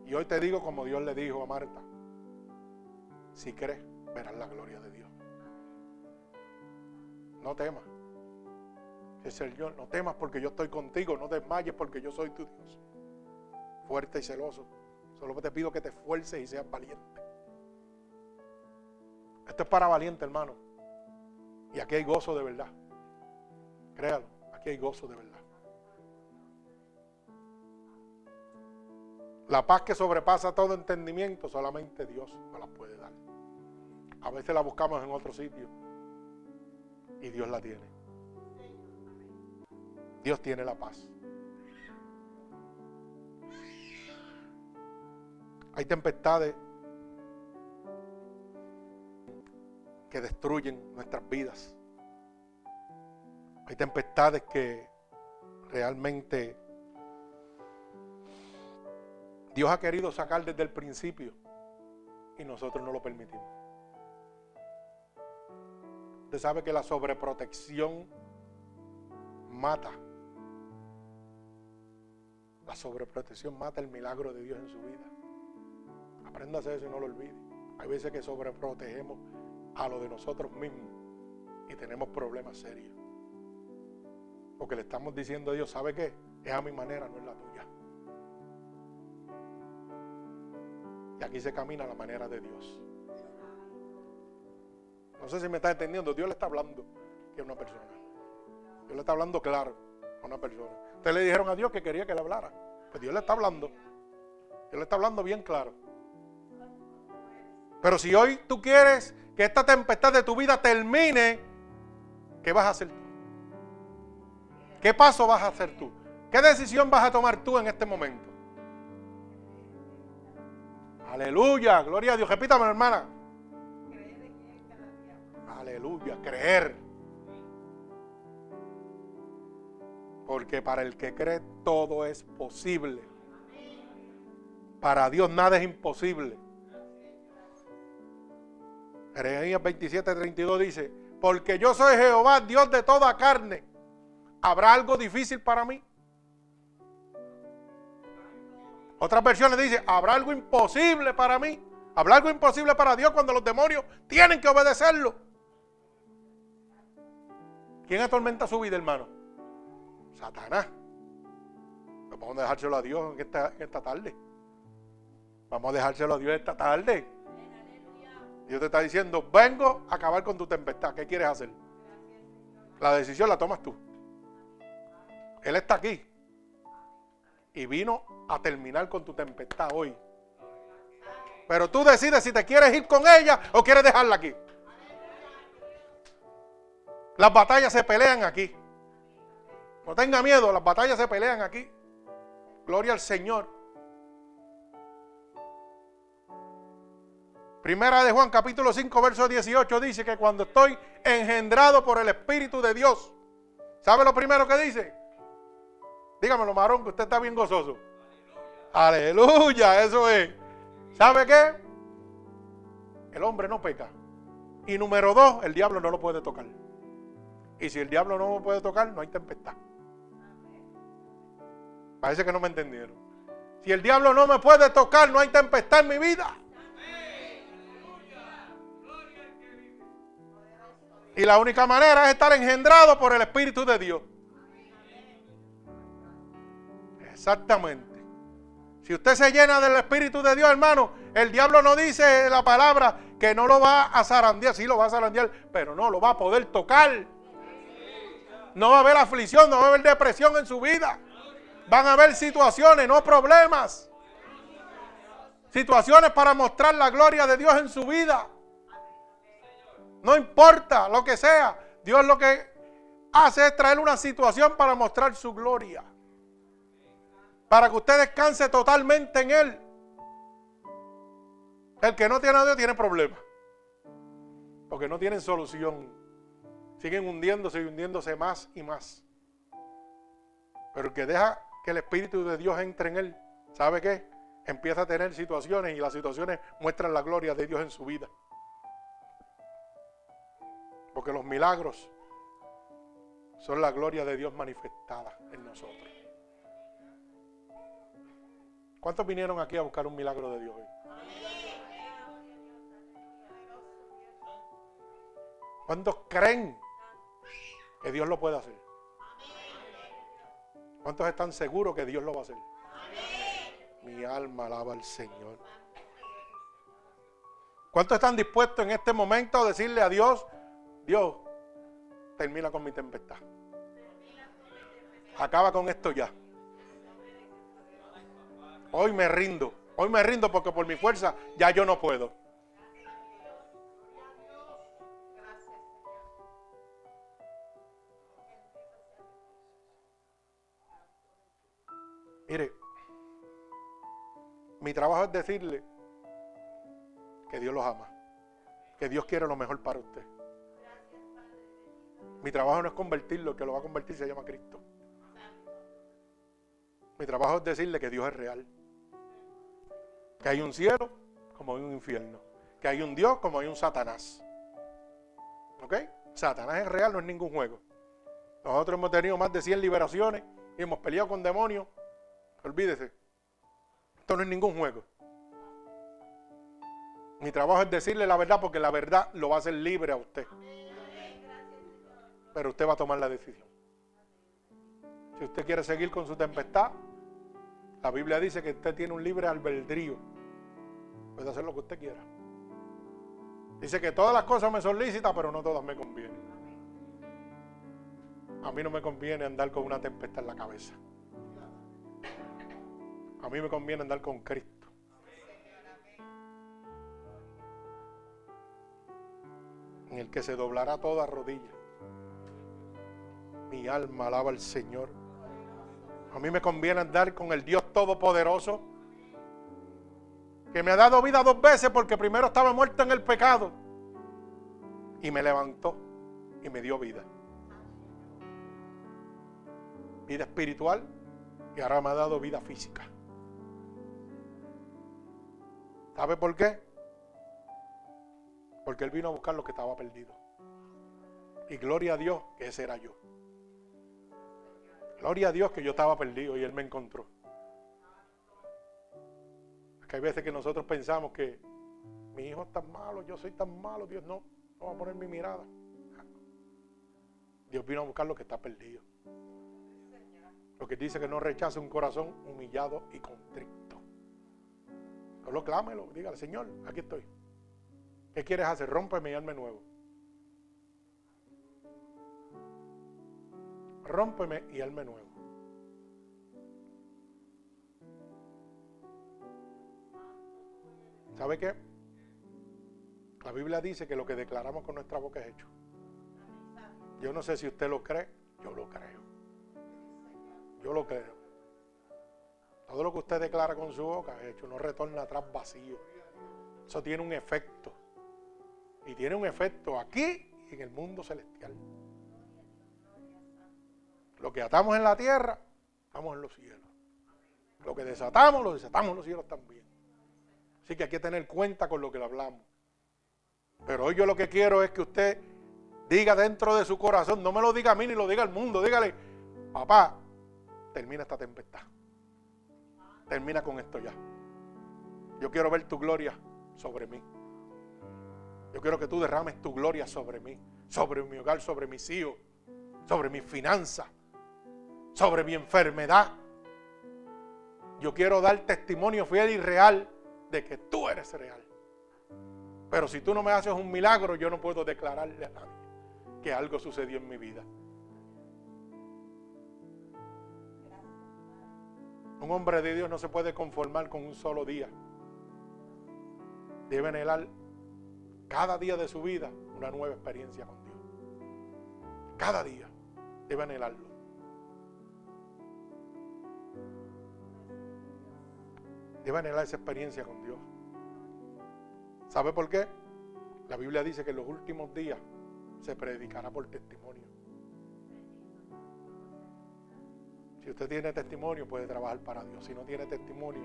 Y hoy te digo como Dios le dijo a Marta, si crees, verás la gloria de Dios. No temas. Es el Señor, no temas porque yo estoy contigo, no desmayes porque yo soy tu Dios. Fuerte y celoso. Solo te pido que te esfuerces y seas valiente. Esto es para valiente, hermano. Y aquí hay gozo de verdad. Créalo, aquí hay gozo de verdad. La paz que sobrepasa todo entendimiento, solamente Dios nos la puede dar. A veces la buscamos en otro sitio y Dios la tiene. Dios tiene la paz. Hay tempestades que destruyen nuestras vidas. Hay tempestades que realmente Dios ha querido sacar desde el principio y nosotros no lo permitimos. Usted sabe que la sobreprotección mata. La sobreprotección mata el milagro de Dios en su vida. Aprenda a hacer eso y no lo olvide. Hay veces que sobreprotegemos a lo de nosotros mismos y tenemos problemas serios. Porque le estamos diciendo a Dios, ¿sabe qué? Es a mi manera, no es la tuya. Y aquí se camina la manera de Dios. No sé si me está entendiendo. Dios le está hablando que es una persona. Dios le está hablando claro a una persona. Ustedes le dijeron a Dios que quería que le hablara. Pues Dios le está hablando. Dios le está hablando bien claro. Pero si hoy tú quieres que esta tempestad de tu vida termine, ¿qué vas a hacer tú? ¿Qué paso vas a hacer tú? ¿Qué decisión vas a tomar tú en este momento? Aleluya, gloria a Dios. Repítame, hermana. Aleluya, creer. Porque para el que cree todo es posible. Para Dios nada es imposible. Jeremías 27, 32 dice, porque yo soy Jehová, Dios de toda carne. ¿Habrá algo difícil para mí? Otras versiones dice, ¿habrá algo imposible para mí? ¿Habrá algo imposible para Dios cuando los demonios tienen que obedecerlo? ¿Quién atormenta su vida, hermano? Satanás. Vamos a dejárselo a Dios esta, esta tarde. Vamos a dejárselo a Dios esta tarde. Dios te está diciendo, vengo a acabar con tu tempestad. ¿Qué quieres hacer? La decisión la tomas tú. Él está aquí. Y vino a terminar con tu tempestad hoy. Pero tú decides si te quieres ir con ella o quieres dejarla aquí. Las batallas se pelean aquí. No tenga miedo, las batallas se pelean aquí. Gloria al Señor. Primera de Juan capítulo 5 verso 18 dice que cuando estoy engendrado por el Espíritu de Dios, ¿sabe lo primero que dice? Dígamelo, marón, que usted está bien gozoso. Aleluya, eso es. ¿Sabe qué? El hombre no peca. Y número dos, el diablo no lo puede tocar. Y si el diablo no lo puede tocar, no hay tempestad. Parece que no me entendieron. Si el diablo no me puede tocar, no hay tempestad en mi vida. Y la única manera es estar engendrado por el Espíritu de Dios. Exactamente. Si usted se llena del Espíritu de Dios, hermano, el diablo no dice la palabra que no lo va a zarandear. Sí lo va a zarandear, pero no lo va a poder tocar. No va a haber aflicción, no va a haber depresión en su vida. Van a haber situaciones, no problemas. Situaciones para mostrar la gloria de Dios en su vida. No importa lo que sea. Dios lo que hace es traer una situación para mostrar su gloria. Para que usted descanse totalmente en Él. El que no tiene a Dios tiene problemas. Porque no tienen solución. Siguen hundiéndose y hundiéndose más y más. Pero el que deja que el Espíritu de Dios entre en Él, ¿sabe qué? Empieza a tener situaciones y las situaciones muestran la gloria de Dios en su vida. Porque los milagros son la gloria de Dios manifestada en nosotros. ¿Cuántos vinieron aquí a buscar un milagro de Dios hoy? ¿Cuántos creen que Dios lo puede hacer? ¿Cuántos están seguros que Dios lo va a hacer? Mi alma alaba al Señor. ¿Cuántos están dispuestos en este momento a decirle a Dios, Dios, termina con mi tempestad. Acaba con esto ya. Hoy me rindo. Hoy me rindo porque por mi fuerza ya yo no puedo. Mire, mi trabajo es decirle que Dios los ama que Dios quiere lo mejor para usted. Mi trabajo no es convertirlo, el que lo va a convertir se llama Cristo. Mi trabajo es decirle que Dios es real. Que hay un cielo como hay un infierno. Que hay un Dios como hay un Satanás. ¿Ok? Satanás es real, no es ningún juego. Nosotros hemos tenido más de 100 liberaciones y hemos peleado con demonios. Olvídese. Esto no es ningún juego. Mi trabajo es decirle la verdad porque la verdad lo va a hacer libre a usted. Pero usted va a tomar la decisión. Si usted quiere seguir con su tempestad, la Biblia dice que usted tiene un libre albedrío. Puede hacer lo que usted quiera. Dice que todas las cosas me son lícitas, pero no todas me convienen. A mí no me conviene andar con una tempestad en la cabeza. A mí me conviene andar con Cristo. En el que se doblará toda rodilla. Mi alma alaba al Señor. A mí me conviene andar con el Dios Todopoderoso, que me ha dado vida dos veces porque primero estaba muerto en el pecado y me levantó y me dio vida. Vida espiritual y ahora me ha dado vida física. ¿Sabe por qué? Porque Él vino a buscar lo que estaba perdido. Y gloria a Dios que ese era yo. Gloria a Dios que yo estaba perdido y Él me encontró. que hay veces que nosotros pensamos que mi hijo es tan malo, yo soy tan malo, Dios no, no va a poner mi mirada. Dios vino a buscar lo que está perdido. Lo que dice que no rechace un corazón humillado y contrito. Solo clámelo, dígale, Señor, aquí estoy. ¿Qué quieres hacer? Rómpeme y hazme nuevo. Rómpeme y me nuevo. ¿Sabe qué? La Biblia dice que lo que declaramos con nuestra boca es hecho. Yo no sé si usted lo cree, yo lo creo. Yo lo creo. Todo lo que usted declara con su boca es hecho, no retorna atrás vacío. Eso tiene un efecto. Y tiene un efecto aquí y en el mundo celestial. Lo que atamos en la tierra, estamos en los cielos. Lo que desatamos, lo desatamos en los cielos también. Así que hay que tener cuenta con lo que le hablamos. Pero hoy yo lo que quiero es que usted diga dentro de su corazón, no me lo diga a mí ni lo diga al mundo, dígale, papá, termina esta tempestad. Termina con esto ya. Yo quiero ver tu gloria sobre mí. Yo quiero que tú derrames tu gloria sobre mí, sobre mi hogar, sobre mis hijos, sobre mis finanzas, sobre mi enfermedad. Yo quiero dar testimonio fiel y real de que tú eres real. Pero si tú no me haces un milagro, yo no puedo declararle a nadie que algo sucedió en mi vida. Un hombre de Dios no se puede conformar con un solo día. Debe anhelar cada día de su vida una nueva experiencia con Dios. Cada día debe anhelarlo. Debe anhelar esa experiencia con Dios. ¿Sabe por qué? La Biblia dice que en los últimos días se predicará por testimonio. Si usted tiene testimonio, puede trabajar para Dios. Si no tiene testimonio,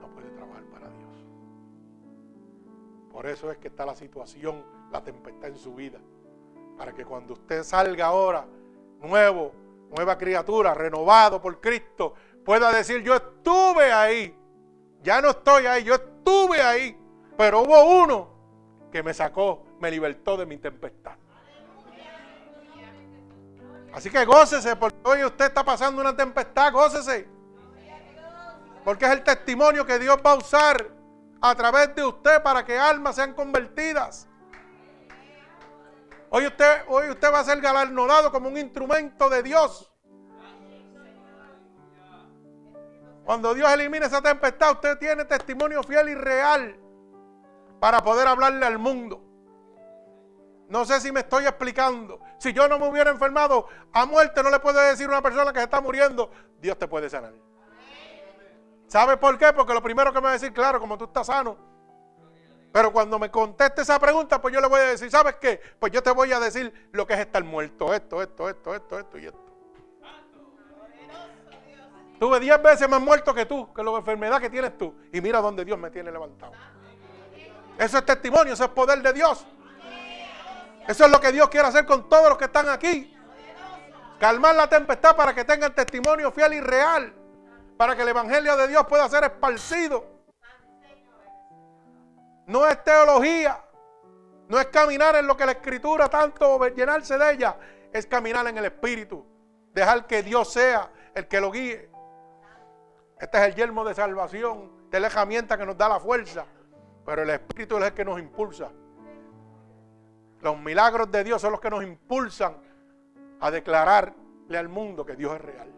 no puede trabajar para Dios. Por eso es que está la situación, la tempestad en su vida. Para que cuando usted salga ahora nuevo, nueva criatura, renovado por Cristo, pueda decir, yo estuve ahí, ya no estoy ahí, yo estuve ahí, pero hubo uno que me sacó, me libertó de mi tempestad. Así que gócese, porque hoy usted está pasando una tempestad, gócese. Porque es el testimonio que Dios va a usar a través de usted para que almas sean convertidas. Hoy usted, hoy usted va a ser galardonado como un instrumento de Dios. Cuando Dios elimine esa tempestad, usted tiene testimonio fiel y real para poder hablarle al mundo. No sé si me estoy explicando. Si yo no me hubiera enfermado a muerte, no le puedo decir a una persona que se está muriendo, Dios te puede sanar. ¿Sabe por qué? Porque lo primero que me va a decir, claro, como tú estás sano. Pero cuando me conteste esa pregunta, pues yo le voy a decir, ¿sabes qué? Pues yo te voy a decir lo que es estar muerto, esto, esto, esto, esto, esto y esto. Tuve diez veces más muerto que tú, que la enfermedad que tienes tú. Y mira dónde Dios me tiene levantado. Eso es testimonio, eso es poder de Dios. Eso es lo que Dios quiere hacer con todos los que están aquí. Calmar la tempestad para que tengan testimonio fiel y real. Para que el Evangelio de Dios pueda ser esparcido. No es teología. No es caminar en lo que la Escritura tanto llenarse de ella. Es caminar en el Espíritu. Dejar que Dios sea el que lo guíe. Este es el yelmo de salvación. Esta es la herramienta que nos da la fuerza. Pero el Espíritu es el que nos impulsa. Los milagros de Dios son los que nos impulsan a declararle al mundo que Dios es real.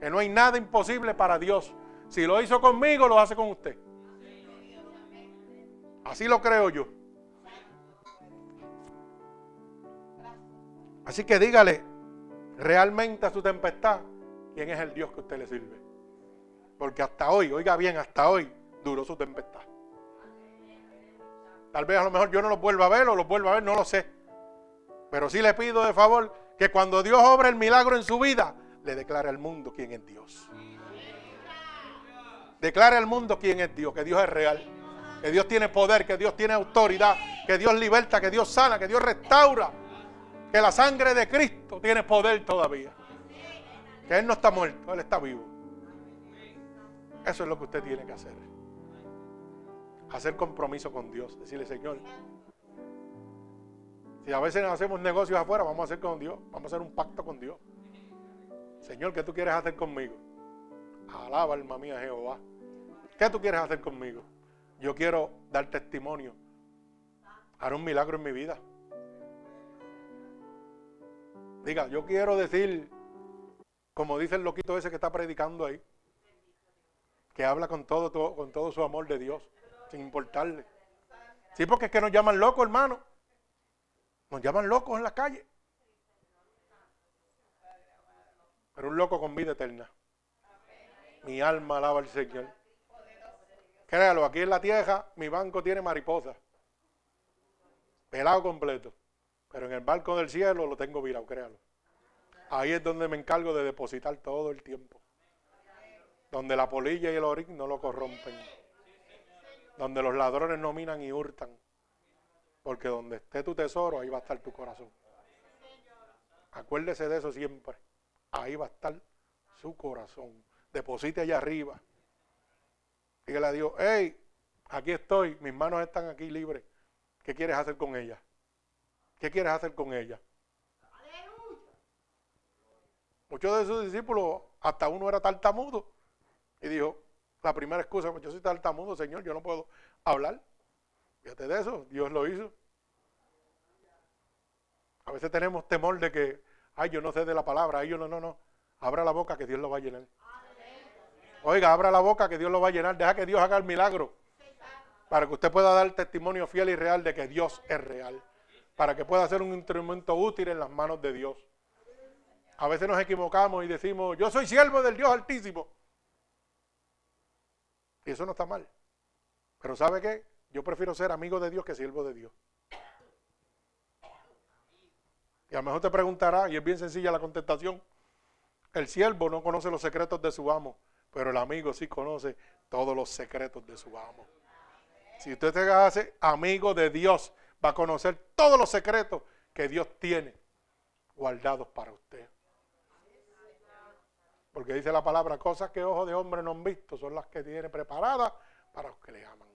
Que no hay nada imposible para Dios. Si lo hizo conmigo, lo hace con usted. Así lo creo yo. Así que dígale realmente a su tempestad quién es el Dios que usted le sirve. Porque hasta hoy, oiga bien, hasta hoy duró su tempestad. Tal vez a lo mejor yo no lo vuelva a ver o lo vuelva a ver, no lo sé. Pero sí le pido de favor que cuando Dios obra el milagro en su vida, le declare al mundo quién es Dios. Declare al mundo quién es Dios, que Dios es real, que Dios tiene poder, que Dios tiene autoridad, que Dios liberta, que Dios sana, que Dios restaura, que la sangre de Cristo tiene poder todavía. Que Él no está muerto, Él está vivo. Eso es lo que usted tiene que hacer hacer compromiso con Dios. Decirle, Señor, si a veces hacemos negocios afuera, vamos a hacer con Dios. Vamos a hacer un pacto con Dios. Señor, ¿qué tú quieres hacer conmigo? Alaba, alma mía, Jehová. ¿Qué tú quieres hacer conmigo? Yo quiero dar testimonio. Haré un milagro en mi vida. Diga, yo quiero decir, como dice el loquito ese que está predicando ahí, que habla con todo, todo, con todo su amor de Dios sin importarle. Sí, porque es que nos llaman locos, hermano. Nos llaman locos en la calle. Pero un loco con vida eterna. Mi alma alaba al Señor. Créalo, aquí en la tierra mi banco tiene mariposas. Pelado completo. Pero en el barco del cielo lo tengo virado, créalo. Ahí es donde me encargo de depositar todo el tiempo. Donde la polilla y el orín no lo corrompen donde los ladrones no minan y hurtan. Porque donde esté tu tesoro, ahí va a estar tu corazón. Acuérdese de eso siempre. Ahí va a estar su corazón. Deposite allá arriba. Dígale a Dios, hey, aquí estoy, mis manos están aquí libres. ¿Qué quieres hacer con ellas? ¿Qué quieres hacer con ellas? Muchos de sus discípulos, hasta uno era tartamudo. Y dijo, la primera excusa, pues yo soy tartamudo, Señor, yo no puedo hablar. Fíjate de eso, Dios lo hizo. A veces tenemos temor de que, ay, yo no sé de la palabra, ay, yo no, no, no. Abra la boca que Dios lo va a llenar. Oiga, abra la boca que Dios lo va a llenar. Deja que Dios haga el milagro. Para que usted pueda dar testimonio fiel y real de que Dios es real. Para que pueda ser un instrumento útil en las manos de Dios. A veces nos equivocamos y decimos, yo soy siervo del Dios Altísimo. Y eso no está mal. Pero ¿sabe qué? Yo prefiero ser amigo de Dios que siervo de Dios. Y a lo mejor te preguntará, y es bien sencilla la contestación, el siervo no conoce los secretos de su amo, pero el amigo sí conoce todos los secretos de su amo. Si usted se hace amigo de Dios, va a conocer todos los secretos que Dios tiene guardados para usted. Porque dice la palabra, cosas que ojos de hombre no han visto son las que tiene preparadas para los que le aman,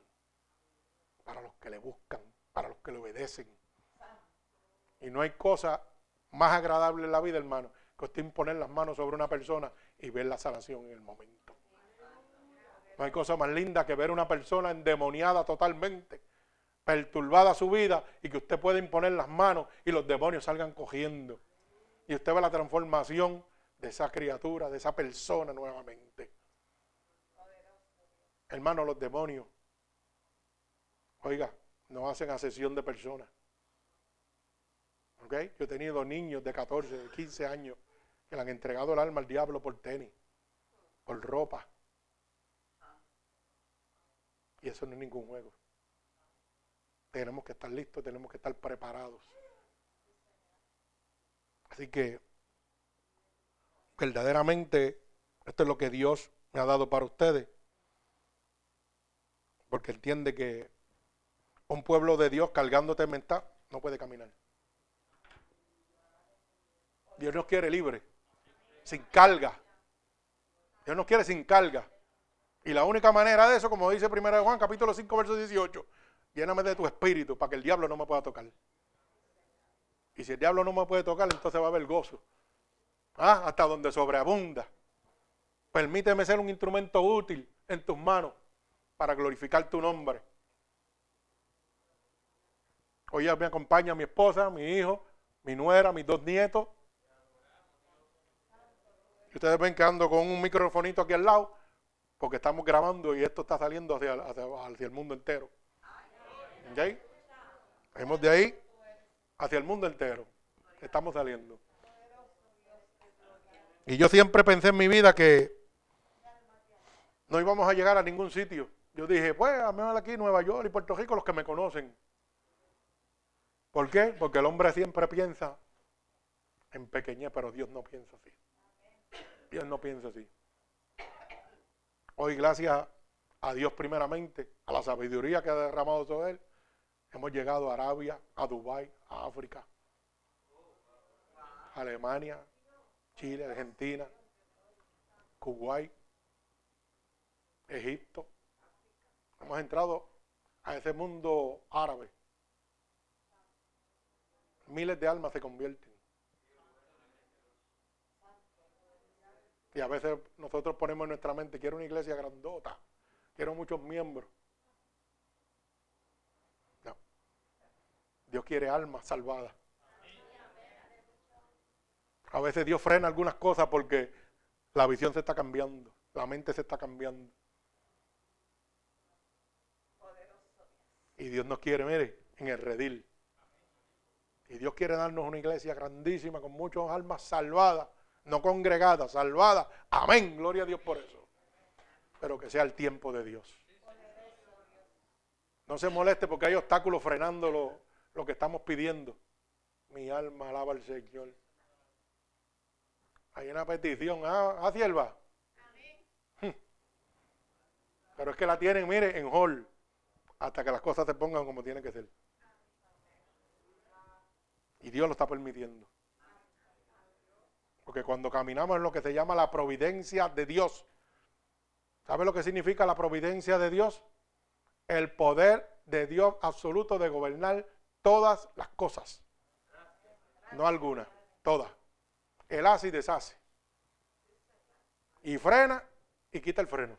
para los que le buscan, para los que le obedecen. Y no hay cosa más agradable en la vida, hermano, que usted imponer las manos sobre una persona y ver la sanación en el momento. No hay cosa más linda que ver una persona endemoniada totalmente, perturbada su vida y que usted pueda imponer las manos y los demonios salgan cogiendo. Y usted ve la transformación de esa criatura, de esa persona nuevamente. Hermano, los demonios, oiga, no hacen asesión de personas. ¿Ok? Yo he tenido niños de 14, de 15 años que le han entregado el alma al diablo por tenis, por ropa, Y eso no es ningún juego. Tenemos que estar listos, tenemos que estar preparados. Así que verdaderamente esto es lo que Dios me ha dado para ustedes. Porque entiende que un pueblo de Dios cargando mental no puede caminar. Dios nos quiere libre, sin carga. Dios nos quiere sin carga. Y la única manera de eso, como dice 1 Juan capítulo 5, verso 18, lléname de tu espíritu para que el diablo no me pueda tocar. Y si el diablo no me puede tocar, entonces va a haber gozo. Ah, hasta donde sobreabunda. Permíteme ser un instrumento útil en tus manos para glorificar tu nombre. Hoy me acompaña mi esposa, mi hijo, mi nuera, mis dos nietos. Y ustedes ven que ando con un microfonito aquí al lado, porque estamos grabando y esto está saliendo hacia, el mundo entero. ¿Ok? Vemos de ahí hacia el mundo entero. Estamos saliendo. Y yo siempre pensé en mi vida que no íbamos a llegar a ningún sitio. Yo dije, pues, a mejor aquí Nueva York y Puerto Rico, los que me conocen. ¿Por qué? Porque el hombre siempre piensa en pequeñez, pero Dios no piensa así. Dios no piensa así. Hoy, gracias a Dios primeramente, a la sabiduría que ha derramado sobre él, hemos llegado a Arabia, a Dubái, a África, Alemania, Chile, Argentina, Kuwait, Egipto. Hemos entrado a ese mundo árabe. Miles de almas se convierten. Y a veces nosotros ponemos en nuestra mente, quiero una iglesia grandota, quiero muchos miembros. No. Dios quiere almas salvadas. A veces Dios frena algunas cosas porque la visión se está cambiando, la mente se está cambiando. Y Dios nos quiere, mire, en el redil. Y Dios quiere darnos una iglesia grandísima con muchas almas salvadas, no congregadas, salvadas. Amén, gloria a Dios por eso. Pero que sea el tiempo de Dios. No se moleste porque hay obstáculos frenando lo, que estamos pidiendo. Mi alma alaba al Señor. Hay una petición. Ah, ah sierva. Pero es que la tienen, mire, en hall hasta que las cosas se pongan como tienen que ser. Y Dios lo está permitiendo. Porque cuando caminamos en lo que se llama la providencia de Dios, ¿sabe lo que significa la providencia de Dios? El poder de Dios absoluto de gobernar todas las cosas. No algunas, todas. Él hace y deshace. Y frena y quita el freno.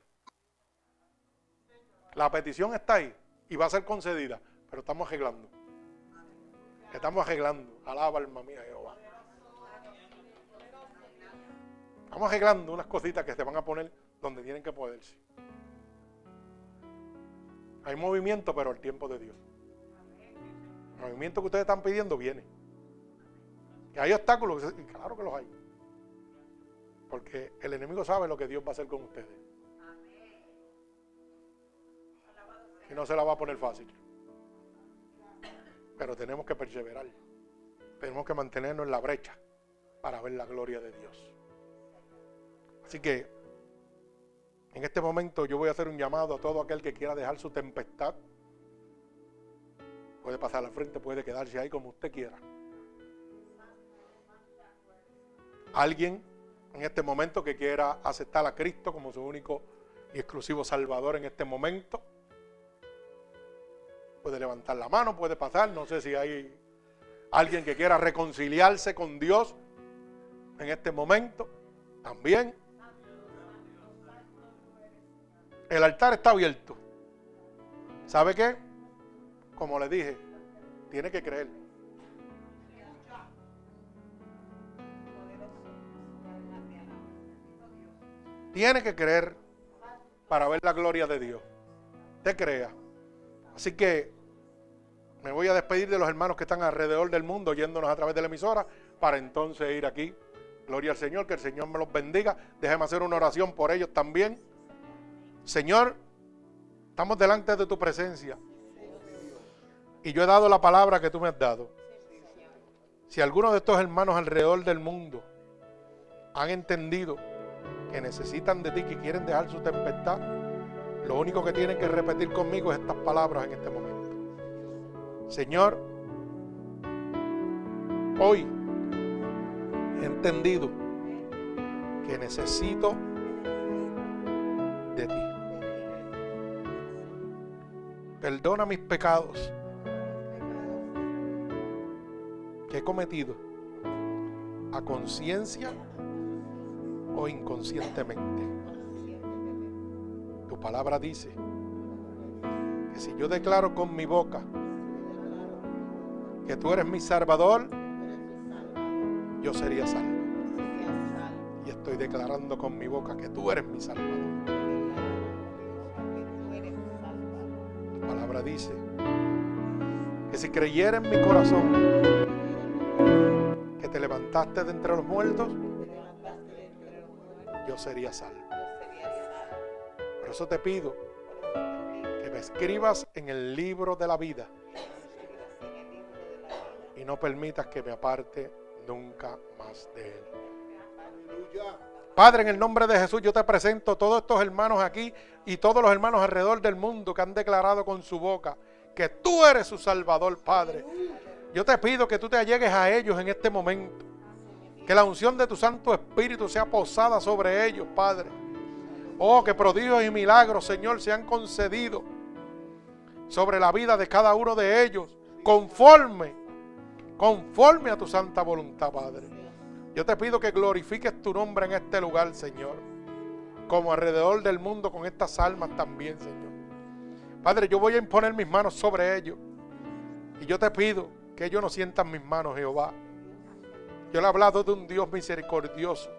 La petición está ahí y va a ser concedida, pero estamos arreglando. Estamos arreglando. Alaba alma mía Jehová. Estamos arreglando unas cositas que se van a poner donde tienen que poderse. Hay movimiento, pero el tiempo de Dios. El movimiento que ustedes están pidiendo viene. Que hay obstáculos, claro que los hay. Porque el enemigo sabe lo que Dios va a hacer con ustedes. y no se la va a poner fácil. Pero tenemos que perseverar. Tenemos que mantenernos en la brecha para ver la gloria de Dios. Así que en este momento yo voy a hacer un llamado a todo aquel que quiera dejar su tempestad. Puede pasar al frente, puede quedarse ahí como usted quiera. Alguien en este momento que quiera aceptar a Cristo como su único y exclusivo Salvador en este momento puede levantar la mano, puede pasar. No sé si hay alguien que quiera reconciliarse con Dios en este momento. También. El altar está abierto. ¿Sabe qué? Como le dije, tiene que creer. Tiene que creer para ver la gloria de Dios. Te crea. Así que me voy a despedir de los hermanos que están alrededor del mundo yéndonos a través de la emisora para entonces ir aquí. Gloria al Señor, que el Señor me los bendiga. Déjeme hacer una oración por ellos también. Señor, Estamos delante de tu presencia. Y yo he dado la palabra que tú me has dado. Si algunos de estos hermanos alrededor del mundo han entendido que necesitan de ti, que quieren dejar su tempestad, lo único que tienen que repetir conmigo es estas palabras en este momento. Señor, hoy he entendido que necesito de ti. Perdona mis pecados que he cometido a conciencia o inconscientemente. Tu palabra dice que si yo declaro con mi boca que tú eres mi salvador, yo sería salvo. Y estoy declarando con mi boca que tú eres mi salvador. Palabra dice que si creyera en mi corazón que te levantaste de entre los muertos, yo sería salvo. Por eso te pido que me escribas en el libro de la vida y no permitas que me aparte nunca más de él. Padre, en el nombre de Jesús yo te presento todos estos hermanos aquí y todos los hermanos alrededor del mundo que han declarado con su boca que tú eres su Salvador, Padre. Yo te pido que tú te allegues a ellos en este momento. Que la unción de tu Santo Espíritu sea posada sobre ellos, Padre. Oh, que prodigios y milagros, Señor, se han concedido sobre la vida de cada uno de ellos, conforme, conforme a tu santa voluntad, Padre. Yo te pido que glorifiques tu nombre en este lugar, Señor, como alrededor del mundo con estas almas también, Señor. Padre, yo voy a imponer mis manos sobre ellos. Y yo te pido que ellos no sientan mis manos, Jehová yo le he hablado de un Dios misericordioso,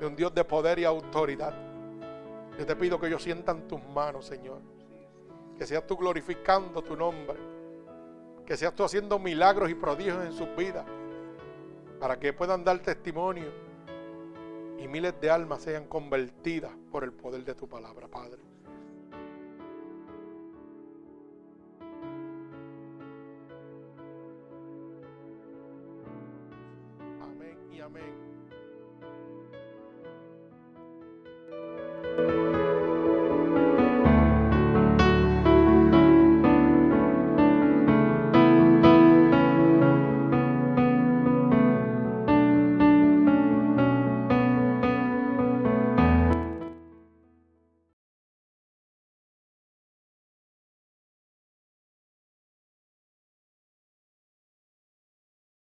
de un Dios de poder y autoridad. Yo te pido que ellos sientan tus manos, Señor. Que seas tú glorificando tu nombre. Que seas tú haciendo milagros y prodigios en sus vidas para que puedan dar testimonio y miles de almas sean convertidas por el poder de tu palabra, Padre. Amén y amén.